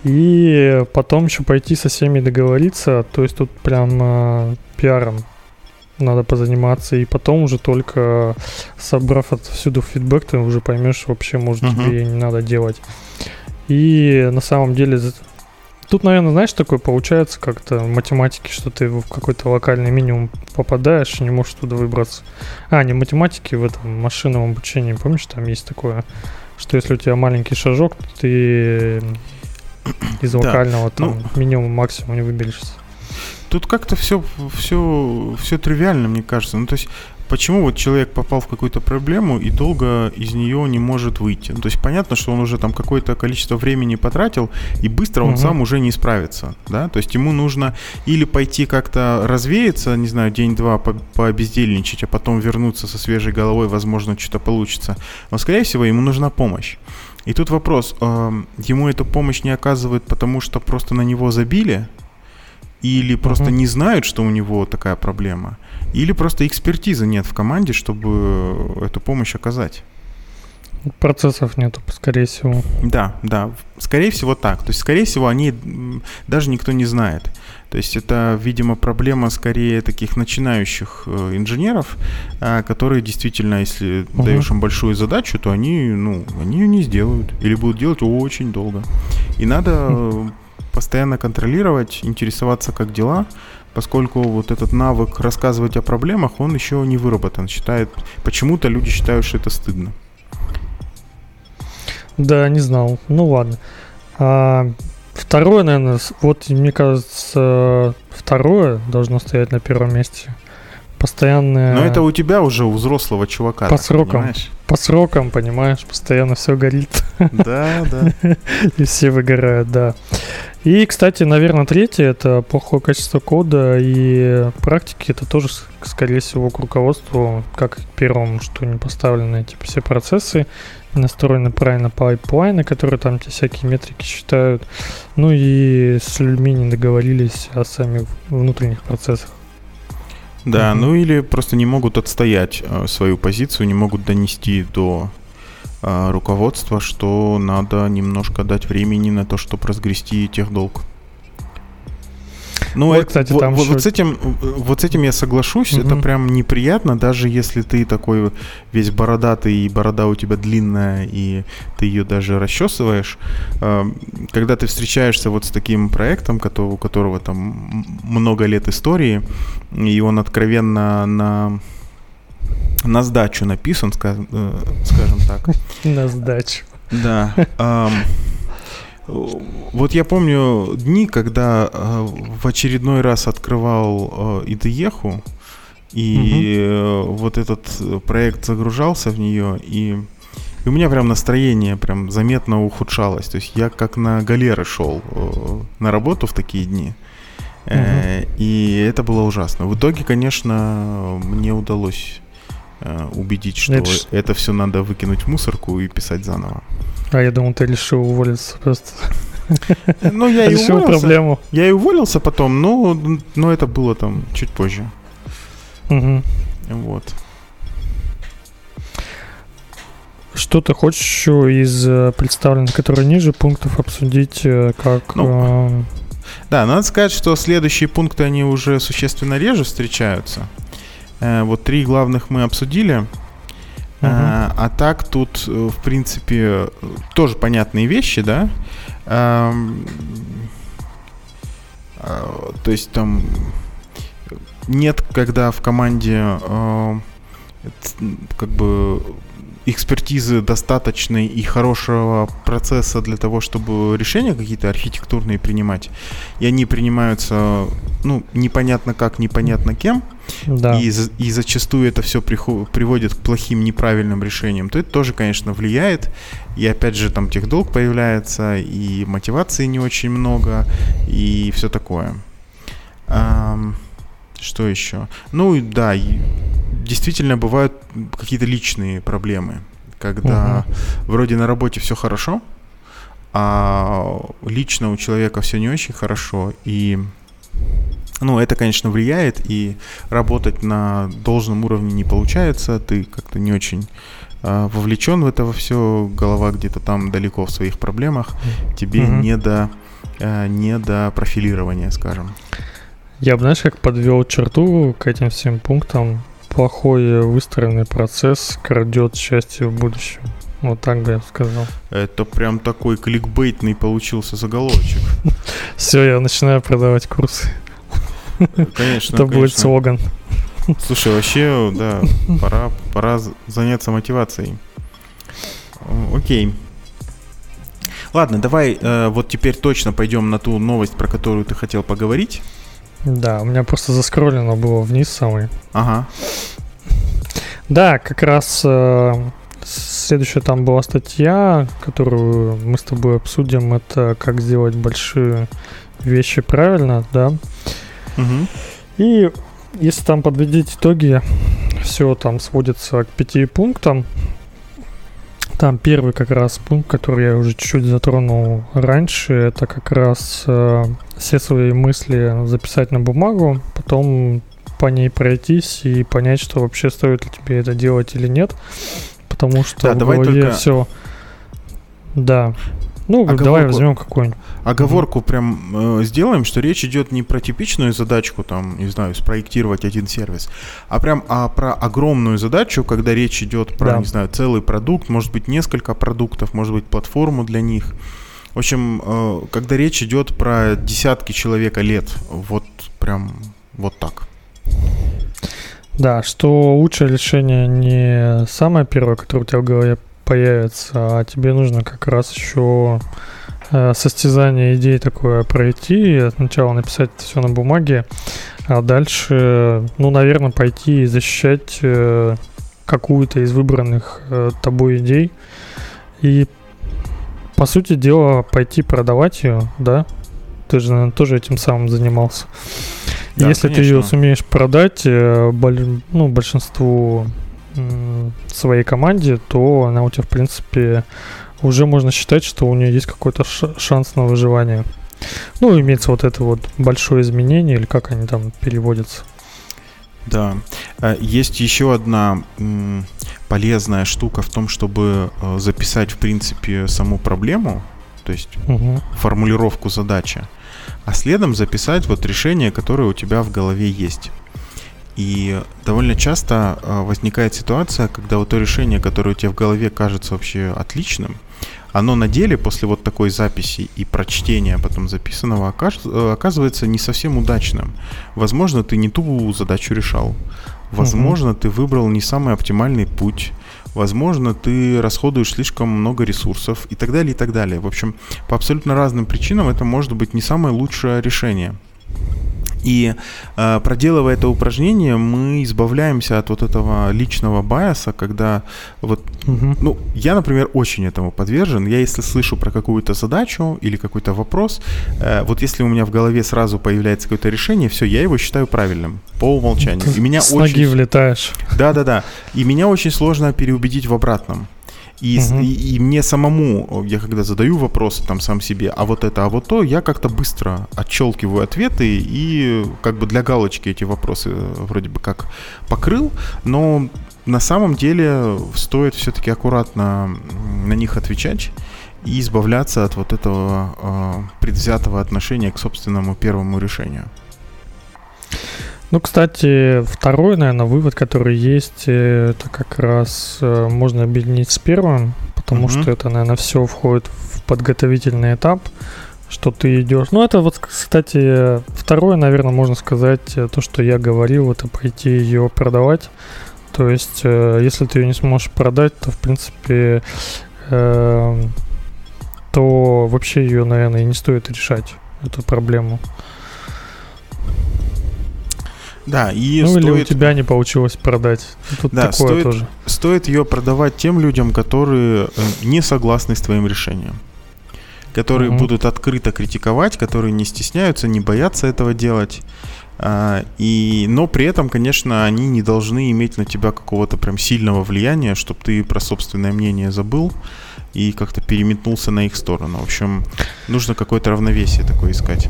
И потом еще пойти со всеми договориться. То есть тут прям э, пиаром надо позаниматься. И потом уже только собрав отсюда фидбэк, ты уже поймешь вообще, может, uh-huh. тебе не надо делать. И на самом деле Тут, наверное, знаешь, такое получается как-то в математике, что ты в какой-то локальный минимум попадаешь и не можешь туда выбраться. А, не в математике, в этом машинном обучении, помнишь, там есть такое, что если у тебя маленький шажок, то ты из локального да, там ну, минимум максимум не выберешься. Тут как-то все, все, все тривиально, мне кажется. Ну, то есть почему вот человек попал в какую-то проблему и долго из нее не может выйти. Ну, то есть понятно, что он уже там какое-то количество времени потратил, и быстро он угу. сам уже не справится, да, то есть ему нужно или пойти как-то развеяться, не знаю, день-два по пообездельничать, а потом вернуться со свежей головой, возможно, что-то получится. Но, скорее всего, ему нужна помощь. И тут вопрос, э, ему эту помощь не оказывают, потому что просто на него забили, или просто uh-huh. не знают, что у него такая проблема, или просто экспертизы нет в команде, чтобы эту помощь оказать. Процессов нету, скорее всего. Да, да, скорее всего так. То есть, скорее всего, они даже никто не знает. То есть это, видимо, проблема скорее таких начинающих э, инженеров, э, которые действительно, если угу. даешь им большую задачу, то они, ну, они ее не сделают или будут делать очень долго. И надо постоянно контролировать, интересоваться, как дела, поскольку вот этот навык рассказывать о проблемах, он еще не выработан. Считает, почему-то люди считают, что это стыдно. Да, не знал. Ну ладно. А, второе, наверное, вот мне кажется, второе должно стоять на первом месте. Постоянное... Но это у тебя уже у взрослого чувака. По срокам. Понимаешь? По срокам, понимаешь, постоянно все горит. Да, да. И все выгорают, да. И, кстати, наверное, третье — это плохое качество кода и практики. Это тоже, скорее всего, к руководству, как к первому, что не поставлены эти все процессы, настроены правильно pipeline ы, которые там те всякие метрики считают. Ну и с людьми не договорились о самих внутренних процессах. Да, угу. ну или просто не могут отстоять э, свою позицию, не могут донести до э, руководства, что надо немножко дать времени на то, чтобы разгрести тех долг. Ну, вот, это, кстати, вот, там вот, вот, с этим, вот с этим я соглашусь. Угу. Это прям неприятно, даже если ты такой весь бородатый, и борода у тебя длинная, и ты ее даже расчесываешь. Э, когда ты встречаешься вот с таким проектом, у которого там много лет истории, и он откровенно на на сдачу написан, э, скажем так. На сдачу. Да. Вот я помню дни, когда э, в очередной раз открывал э, IDE, и угу. вот этот проект загружался в нее, и, и у меня прям настроение прям заметно ухудшалось. То есть я как на галеры шел на работу в такие дни. Угу. И это было ужасно. В итоге, конечно, мне удалось убедить, что это, это все надо выкинуть в мусорку и писать заново. А я думал, ты решил уволиться просто. Ну, я и уволился. проблему. Я и уволился потом, но, но это было там чуть позже. Угу. Вот. Что ты хочешь еще из э, представленных, которые ниже, пунктов обсудить, э, как... Ну, э... Да, надо сказать, что следующие пункты, они уже существенно реже встречаются. Э, вот три главных мы обсудили. А, а так тут, э, в принципе, тоже понятные вещи, да. А, то есть там нет, когда в команде а, как бы экспертизы достаточной и хорошего процесса для того, чтобы решения какие-то архитектурные принимать, и они принимаются, ну, непонятно как, непонятно кем, да. и, и зачастую это все приход, приводит к плохим, неправильным решениям, то это тоже, конечно, влияет, и опять же там техдолг появляется, и мотивации не очень много, и все такое. А, что еще? Ну, да, действительно бывают какие-то личные проблемы, когда угу. вроде на работе все хорошо, а лично у человека все не очень хорошо, и ну, это, конечно, влияет, и работать на должном уровне не получается, ты как-то не очень э, вовлечен в это во все, голова где-то там далеко в своих проблемах, тебе угу. не до э, не до профилирования, скажем. Я бы, знаешь, как подвел черту к этим всем пунктам плохой выстроенный процесс крадет счастье в будущем. Вот так бы я сказал. Это прям такой кликбейтный получился заголовочек. Все, я начинаю продавать курсы. Конечно. Это будет слоган. Слушай, вообще, да, пора, пора заняться мотивацией. Окей. Ладно, давай э, вот теперь точно пойдем на ту новость, про которую ты хотел поговорить. Да, у меня просто заскроллено было вниз самый. Ага. Да, как раз э, следующая там была статья, которую мы с тобой обсудим, это как сделать большие вещи правильно, да. Угу. И если там подводить итоги, все там сводится к пяти пунктам. Там первый как раз пункт, который я уже чуть-чуть затронул раньше, это как раз э, все свои мысли записать на бумагу, потом по ней пройтись и понять, что вообще стоит ли тебе это делать или нет. Потому что да, в давай голове только... все. Да. Ну, Оговорку. давай возьмем какую-нибудь. Оговорку прям э, сделаем, что речь идет не про типичную задачку, там, не знаю, спроектировать один сервис, а прям а про огромную задачу, когда речь идет про, да. не знаю, целый продукт, может быть, несколько продуктов, может быть, платформу для них. В общем, э, когда речь идет про десятки человека лет, вот прям вот так. Да, что лучшее решение не самое первое, которое у тебя в голове появится, а тебе нужно как раз еще э, состязание идей такое пройти, сначала написать это все на бумаге, а дальше, ну, наверное, пойти и защищать э, какую-то из выбранных тобой идей и, по сути дела, пойти продавать ее, да? Ты же, наверное, тоже этим самым занимался. Да, Если конечно. ты ее сумеешь продать э, ну, большинству своей команде, то она у тебя, в принципе, уже можно считать, что у нее есть какой-то шанс на выживание. Ну, имеется вот это вот большое изменение, или как они там переводятся. Да. Э, есть еще одна полезная штука в том, чтобы э, записать, в принципе, саму проблему, то есть угу. формулировку задачи а следом записать вот решение, которое у тебя в голове есть. И довольно часто а, возникает ситуация, когда вот то решение, которое у тебя в голове кажется вообще отличным, оно на деле после вот такой записи и прочтения потом записанного оказывается не совсем удачным. Возможно, ты не ту задачу решал. Возможно, угу. ты выбрал не самый оптимальный путь возможно, ты расходуешь слишком много ресурсов и так далее, и так далее. В общем, по абсолютно разным причинам это может быть не самое лучшее решение. И э, проделывая это упражнение, мы избавляемся от вот этого личного байаса, когда вот, угу. ну, я, например, очень этому подвержен. Я если слышу про какую-то задачу или какой-то вопрос, э, вот если у меня в голове сразу появляется какое-то решение, все, я его считаю правильным по умолчанию. Ты и меня с очень... ноги влетаешь. Да-да-да. И меня очень сложно переубедить в обратном. И, угу. и, и мне самому, я когда задаю вопросы там сам себе, а вот это, а вот то, я как-то быстро отщелкиваю ответы и как бы для галочки эти вопросы э, вроде бы как покрыл, но на самом деле стоит все-таки аккуратно на них отвечать и избавляться от вот этого э, предвзятого отношения к собственному первому решению. Ну, кстати, второй, наверное, вывод, который есть, э, это как раз э, можно объединить с первым, потому mm-hmm. что это, наверное, все входит в подготовительный этап, что ты идешь. Ну, это вот, кстати, второе, наверное, можно сказать, э, то, что я говорил, это пойти ее продавать. То есть, если ты ее не сможешь продать, то, в принципе, то вообще ее, наверное, и не стоит решать, эту проблему. Да, и ну стоит... или у тебя не получилось продать. Тут да, такое стоит, тоже. Стоит ее продавать тем людям, которые э, не согласны с твоим решением. Которые mm-hmm. будут открыто критиковать, которые не стесняются, не боятся этого делать. А, и, но при этом, конечно, они не должны иметь на тебя какого-то прям сильного влияния, чтобы ты про собственное мнение забыл и как-то переметнулся на их сторону. В общем, нужно какое-то равновесие такое искать.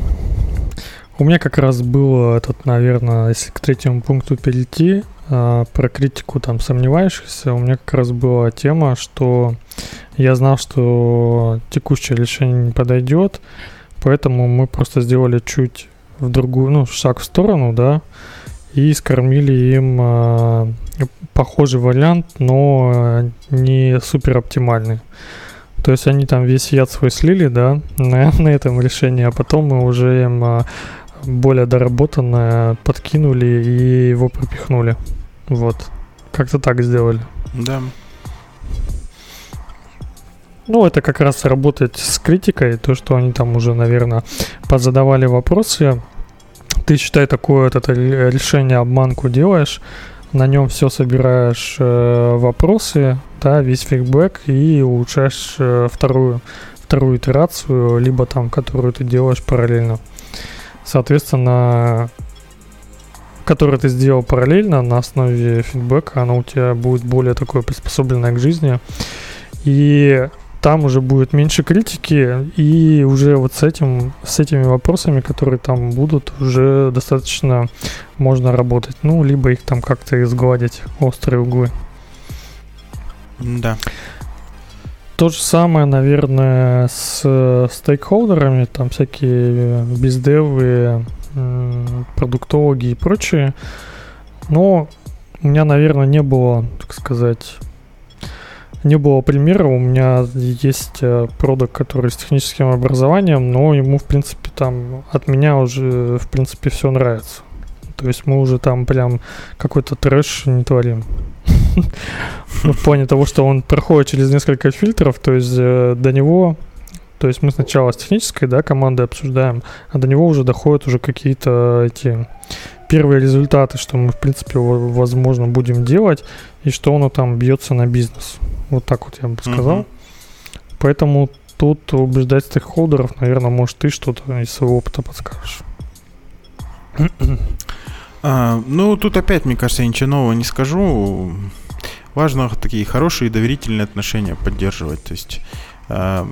У меня как раз было этот, наверное, если к третьему пункту перейти, э, про критику там сомневающихся, у меня как раз была тема, что я знал, что текущее решение не подойдет, поэтому мы просто сделали чуть в другую, ну, шаг в сторону, да, и скормили им э, похожий вариант, но не супер оптимальный. То есть они там весь яд свой слили, да, на, на этом решении, а потом мы уже им а, более доработанное подкинули и его пропихнули. Вот. Как-то так сделали. Да. Ну, это как раз работает с критикой, то, что они там уже, наверное, позадавали вопросы. Ты, считай, такое вот это решение обманку делаешь, на нем все собираешь э, вопросы, да, весь фидбэк и улучшаешь э, вторую, вторую итерацию, либо там, которую ты делаешь параллельно. Соответственно, которую ты сделал параллельно на основе фидбэка, она у тебя будет более такое приспособленное к жизни. И там уже будет меньше критики, и уже вот с этим, с этими вопросами, которые там будут, уже достаточно можно работать. Ну, либо их там как-то изгладить, острые углы. Да. То же самое, наверное, с стейкхолдерами, там всякие бездевы, продуктологи и прочее. Но у меня, наверное, не было, так сказать, не было примера. У меня есть э, продукт, который с техническим образованием, но ему, в принципе, там от меня уже, в принципе, все нравится. То есть мы уже там прям какой-то трэш не творим. Ну, в плане того, что он проходит через несколько фильтров, то есть э, до него то есть мы сначала с технической да, командой обсуждаем, а до него уже доходят уже какие-то эти первые результаты, что мы, в принципе, возможно, будем делать, и что оно там бьется на бизнес. Вот так вот я бы сказал. Mm-hmm. Поэтому тут убеждать стейкхолдеров, наверное, может, ты что-то из своего опыта подскажешь. А, ну, тут опять, мне кажется, я ничего нового не скажу. Важно такие хорошие доверительные отношения поддерживать. То есть а,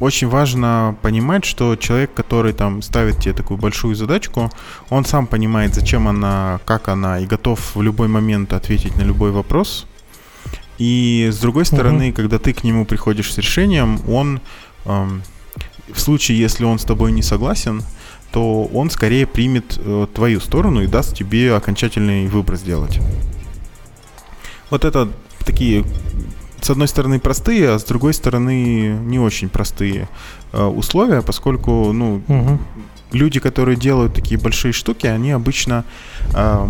очень важно понимать, что человек, который там ставит тебе такую большую задачку, он сам понимает, зачем она, как она, и готов в любой момент ответить на любой вопрос. И с другой стороны, угу. когда ты к нему приходишь с решением, он эм, в случае, если он с тобой не согласен, то он скорее примет э, твою сторону и даст тебе окончательный выбор сделать. Вот это такие, с одной стороны, простые, а с другой стороны, не очень простые э, условия, поскольку, ну, угу. люди, которые делают такие большие штуки, они обычно... Э,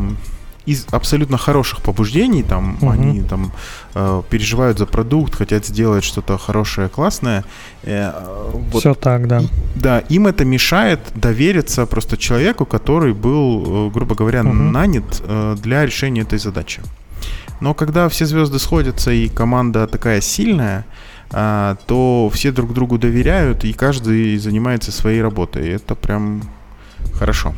из абсолютно хороших побуждений, там угу. они там э, переживают за продукт, хотят сделать что-то хорошее, классное. Э, вот, Все так, да. Да, им это мешает довериться просто человеку, который был, э, грубо говоря, угу. нанят э, для решения этой задачи. Но когда все звезды сходятся и команда такая сильная, э, то все друг другу доверяют и каждый занимается своей работой. И это прям хорошо.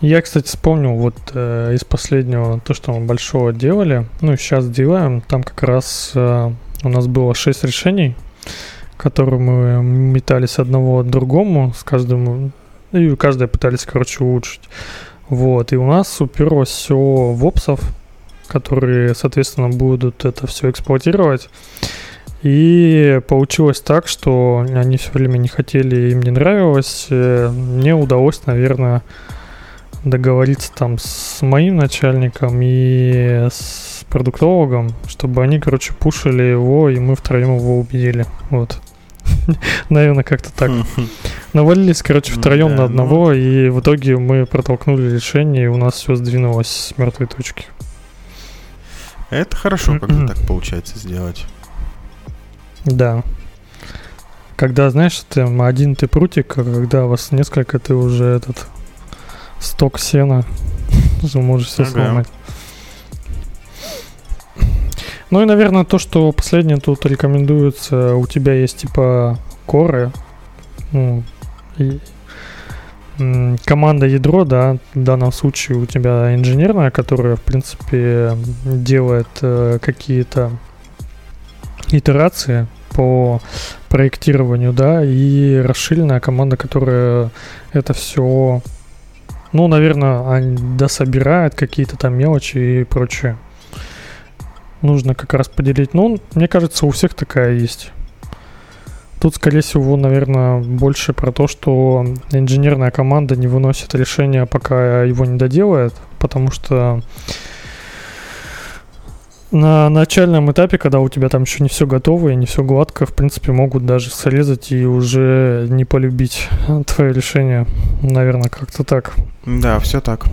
Я, кстати, вспомнил вот э, из последнего то, что мы большого делали. Ну, сейчас делаем. Там как раз э, у нас было 6 решений, которые мы метались одного от другому, с каждым, и каждое пытались, короче, улучшить. Вот, и у нас уперлось все в опсов, которые, соответственно, будут это все эксплуатировать. И получилось так, что они все время не хотели, им не нравилось. Э, мне удалось, наверное, договориться там с моим начальником и с продуктологом, чтобы они, короче, пушили его, и мы втроем его убедили. Вот. Наверное, как-то так. Навалились, короче, втроем на одного, ну. и в итоге мы протолкнули решение, и у нас все сдвинулось с мертвой точки. Это хорошо, когда так получается сделать. Да. Когда, знаешь, ты один ты прутик, а когда вас несколько, ты уже этот сток сена, можешь все ага. сломать. Ну и, наверное, то, что последнее тут рекомендуется, у тебя есть типа коры, ну, и, команда ядро, да, в данном случае у тебя инженерная, которая, в принципе, делает э, какие-то итерации по проектированию, да, и расширенная команда, которая это все ну, наверное, они дособирают какие-то там мелочи и прочее. Нужно как раз поделить. Ну, мне кажется, у всех такая есть. Тут, скорее всего, наверное, больше про то, что инженерная команда не выносит решение, пока его не доделает, потому что на начальном этапе, когда у тебя там еще не все готово и не все гладко, в принципе, могут даже срезать и уже не полюбить твое решение. Наверное, как-то так. Да, все так.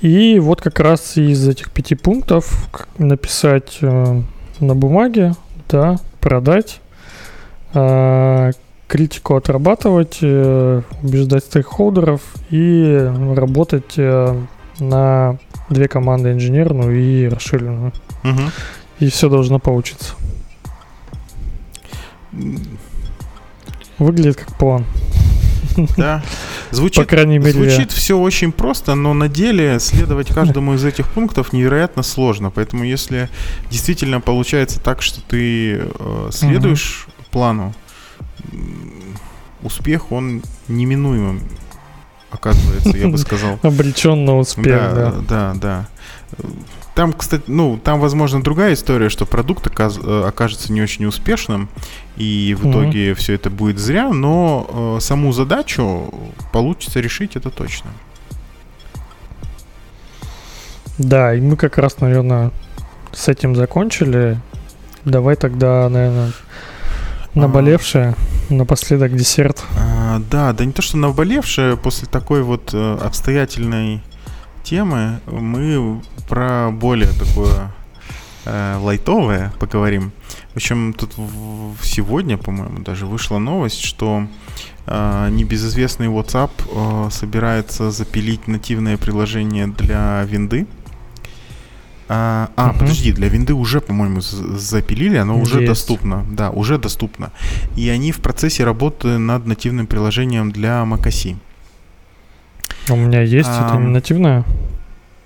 И вот как раз из этих пяти пунктов написать э, на бумаге, да, продать, э, критику отрабатывать, э, убеждать стейкхолдеров и работать э, на две команды инженерную и расширенную. Угу. И все должно получиться. Выглядит как план. Да. Звучит, По крайней мере, звучит все очень просто, но на деле следовать каждому из этих пунктов невероятно сложно. Поэтому если действительно получается так, что ты э, следуешь угу. плану, успех, он неминуемым оказывается, я бы сказал. Обречен на успех, да. Да, да. Там, кстати, ну, там, возможно, другая история, что продукт оказ, э, окажется не очень успешным, и в итоге все это будет зря, но э, саму задачу получится решить, это точно. Да, и мы как раз, наверное, с этим закончили. Давай тогда, наверное, наболевшее, а, напоследок десерт. А, да, да не то, что наболевшее, после такой вот э, обстоятельной темы мы про более такое э, лайтовое поговорим. В общем, тут сегодня, по-моему, даже вышла новость, что э, небезызвестный WhatsApp э, собирается запилить нативное приложение для винды. А, а uh-huh. подожди, для винды уже, по-моему, запилили, оно Есть. уже доступно. Да, уже доступно. И они в процессе работы над нативным приложением для macOS. У меня есть, а, это не нативное?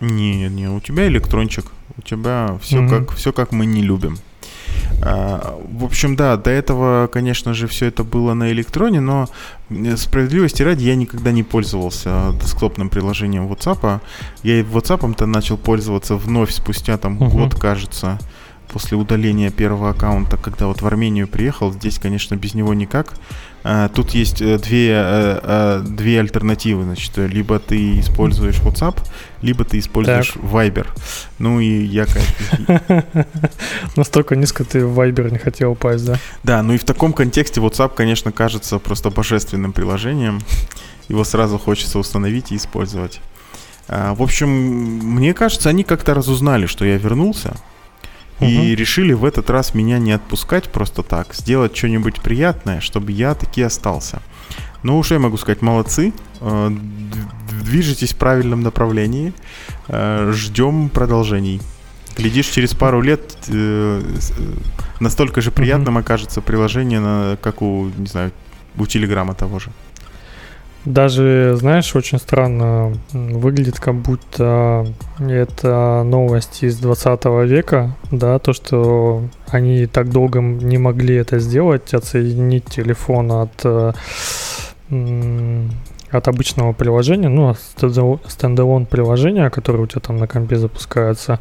Не, не, у тебя электрончик. У тебя все mm-hmm. как все как мы не любим. А, в общем, да, до этого, конечно же, все это было на электроне, но справедливости ради я никогда не пользовался десктопным приложением WhatsApp. Я и WhatsApp-то начал пользоваться вновь спустя там uh-huh. год, кажется после удаления первого аккаунта, когда вот в Армению приехал, здесь, конечно, без него никак. А, тут есть э, две, э, э, две альтернативы, значит, либо ты используешь WhatsApp, либо ты используешь так. Viber. Ну и я, конечно... Настолько низко ты в Viber не хотел упасть, да? Да, ну и в таком контексте WhatsApp, конечно, кажется просто божественным приложением. Его сразу хочется установить и использовать. А, в общем, мне кажется, они как-то разузнали, что я вернулся. И угу. решили в этот раз меня не отпускать просто так, сделать что-нибудь приятное, чтобы я таки остался. Ну, уже могу сказать, молодцы. Э, движетесь в правильном направлении. Э, ждем продолжений. Глядишь, через пару лет э, настолько же приятным окажется приложение, как у, не знаю, у Телеграма того же. Даже, знаешь, очень странно выглядит, как будто это новость из 20 века, да, то, что они так долго не могли это сделать, отсоединить телефон от, от обычного приложения, ну, от стендалон приложения, которое у тебя там на компе запускается,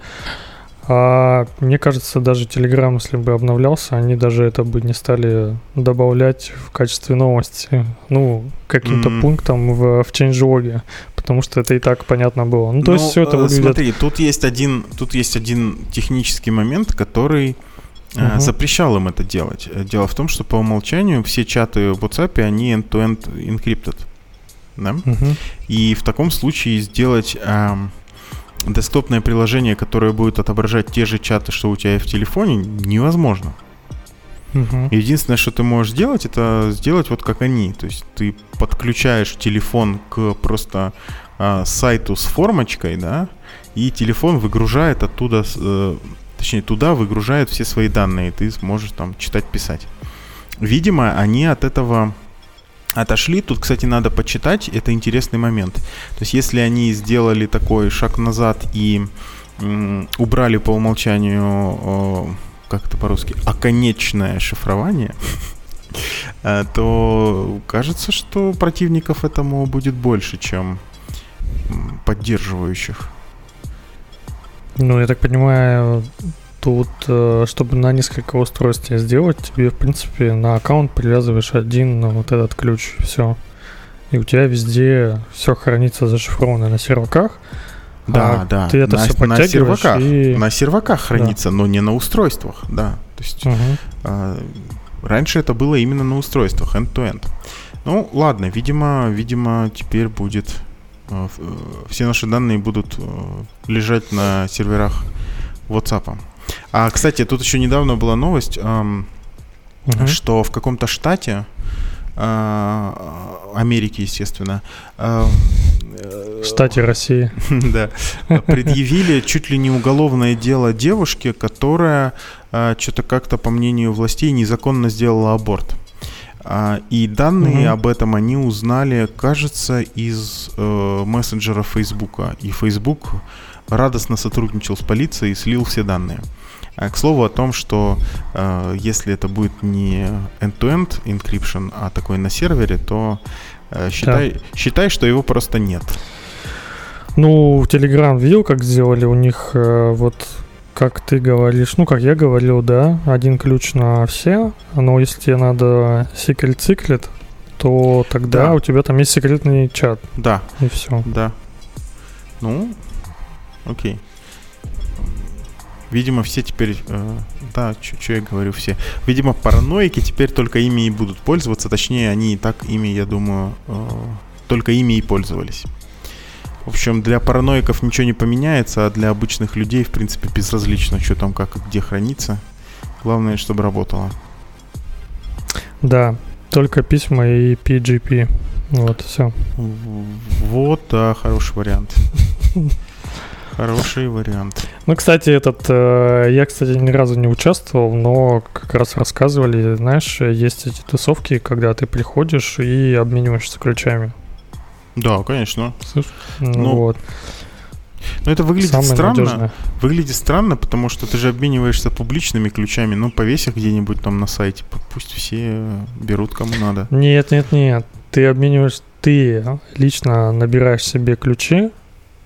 а мне кажется, даже Telegram, если бы обновлялся, они даже это бы не стали добавлять в качестве новости. Ну, каким-то mm-hmm. пунктом в, в changelog, потому что это и так понятно было. Ну, то ну, есть все это э, выглядит... Смотри, тут есть один, тут есть один технический момент, который uh-huh. запрещал им это делать. Дело в том, что по умолчанию все чаты в WhatsApp, они end-to-end encrypted. Да? Uh-huh. И в таком случае сделать... Эм, десктопное приложение, которое будет отображать те же чаты, что у тебя и в телефоне, невозможно. Угу. Единственное, что ты можешь сделать, это сделать вот как они. То есть ты подключаешь телефон к просто а, сайту с формочкой, да, и телефон выгружает оттуда, э, точнее, туда выгружает все свои данные, и ты сможешь там читать, писать. Видимо, они от этого отошли. Тут, кстати, надо почитать, это интересный момент. То есть, если они сделали такой шаг назад и убрали по умолчанию, как это по-русски, оконечное шифрование, э, то кажется, что противников этому будет больше, чем поддерживающих. Ну, я так понимаю, Тут, э, чтобы на несколько устройств сделать, тебе, в принципе, на аккаунт привязываешь один вот этот ключ, все. И у тебя везде все хранится зашифрованно на серваках. Да, а да. Ты это на, все на серваках, и... на серваках хранится, да. но не на устройствах, да. То есть угу. э, раньше это было именно на устройствах, end-to-end. Ну, ладно, видимо, видимо, теперь будет э, э все наши данные будут лежать на серверах WhatsApp. А, кстати, тут еще недавно была новость, эм, угу. что в каком-то штате Америки, естественно, штате России. Да. Предъявили чуть ли не уголовное дело девушке, которая что-то как-то, по мнению властей, незаконно сделала аборт. И данные об этом они узнали, кажется, из э, мессенджера Фейсбука. И Facebook радостно сотрудничал с полицией и слил все данные. А, к слову о том, что э, если это будет не end-to-end encryption, а такой на сервере, то э, считай, да. считай, что его просто нет. Ну, Telegram видел, как сделали у них э, вот как ты говоришь, ну, как я говорил, да, один ключ на все, но если тебе надо секрет циклет, то тогда да. у тебя там есть секретный чат. Да. И все. Да. Ну, окей. Видимо, все теперь... Э, да, что я говорю, все. Видимо, параноики теперь только ими и будут пользоваться. Точнее, они и так ими, я думаю, э, только ими и пользовались. В общем, для параноиков ничего не поменяется, а для обычных людей, в принципе, безразлично, что там, как и где хранится. Главное, чтобы работало. Да, только письма и PGP. Вот, все. Вот, да, хороший вариант. Хороший вариант. Ну, кстати, этот, э, я, кстати, ни разу не участвовал, но как раз рассказывали, знаешь, есть эти тусовки, когда ты приходишь и обмениваешься ключами. Да, конечно. Слышь? Ну, вот. Но это выглядит Самое странно. Надежное. Выглядит странно, потому что ты же обмениваешься публичными ключами. Ну, повесь их где-нибудь там на сайте. Пусть все берут кому надо. Нет, нет, нет. Ты обмениваешь, ты лично набираешь себе ключи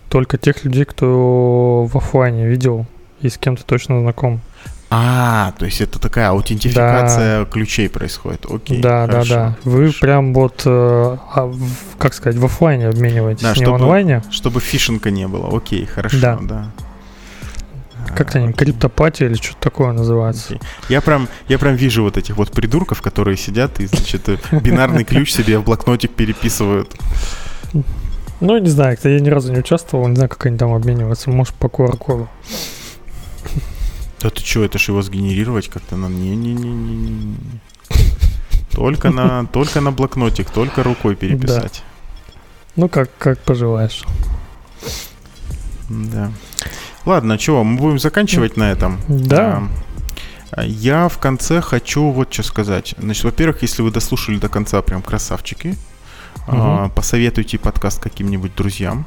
только тех людей, кто в офлайне видел и с кем то точно знаком. А, то есть это такая аутентификация да. ключей происходит. Окей. Да, хорошо, да, да. Вы хорошо. прям вот, э, а, как сказать, в офлайне обмениваетесь, да, не чтобы, в онлайне. Чтобы фишинга не было. Окей, хорошо, да. да. Как-то они, криптопатия или что-то такое называется. Okay. Я прям, я прям вижу вот этих вот придурков, которые сидят и, значит, бинарный ключ себе в блокнотик переписывают. Ну, не знаю, я ни разу не участвовал, не знаю, как они там обмениваются. Может, по QR-коду. Да ты что, это ж его сгенерировать как-то надо? Не-не-не-не-не. Только на, только на блокнотик, только рукой переписать. Да. Ну, как, как пожелаешь. Да. Ладно, чего, мы будем заканчивать на этом. Да. А, я в конце хочу вот что сказать. Значит, во-первых, если вы дослушали до конца, прям красавчики, угу. посоветуйте подкаст каким-нибудь друзьям.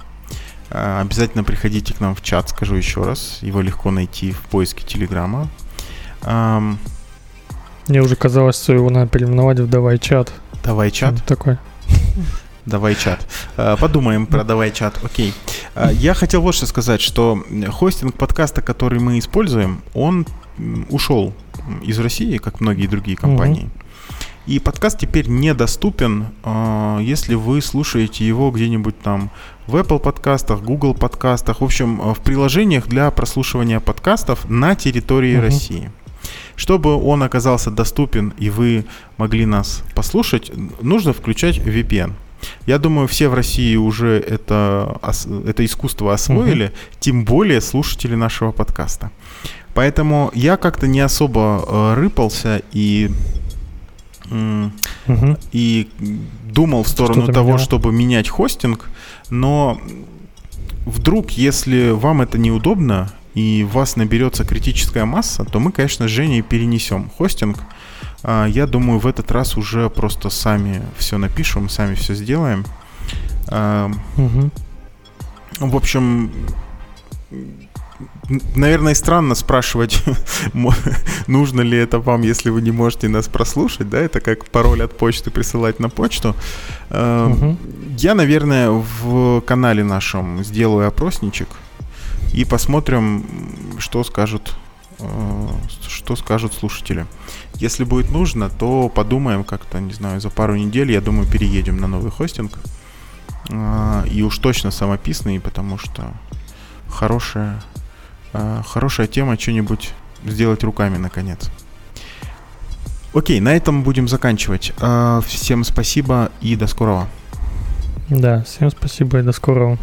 А, обязательно приходите к нам в чат, скажу еще раз. Его легко найти в поиске Телеграма. Мне уже казалось, что его надо переименовать в «Давай чат». «Давай чат»? Такой. Давай чат. А, подумаем про давай чат. Окей. Я хотел вот что сказать, что хостинг подкаста, который мы используем, он ушел из России, как многие другие компании. Угу. И подкаст теперь недоступен, если вы слушаете его где-нибудь там в Apple подкастах, Google подкастах, в общем, э, в приложениях для прослушивания подкастов на территории угу. России. Чтобы он оказался доступен и вы могли нас послушать, нужно включать VPN. Я думаю, все в России уже это, это искусство освоили, угу. тем более слушатели нашего подкаста. Поэтому я как-то не особо э, рыпался и угу. и думал в сторону Что того, менял? чтобы менять хостинг, но вдруг, если вам это неудобно и у вас наберется критическая масса, то мы, конечно, с Женей перенесем хостинг. А, я думаю, в этот раз уже просто сами все напишем, сами все сделаем. Угу. В общем, наверное, странно спрашивать, нужно ли это вам, если вы не можете нас прослушать, да, это как пароль от почты присылать на почту. Угу. Я, наверное, в канале нашем сделаю опросничек и посмотрим, что скажут, э, что скажут слушатели. Если будет нужно, то подумаем как-то, не знаю, за пару недель, я думаю, переедем на новый хостинг. Э, и уж точно самописный, потому что хорошая хорошая тема что-нибудь сделать руками наконец. Окей, на этом будем заканчивать. Э, всем спасибо и до скорого. Да, всем спасибо и до скорого.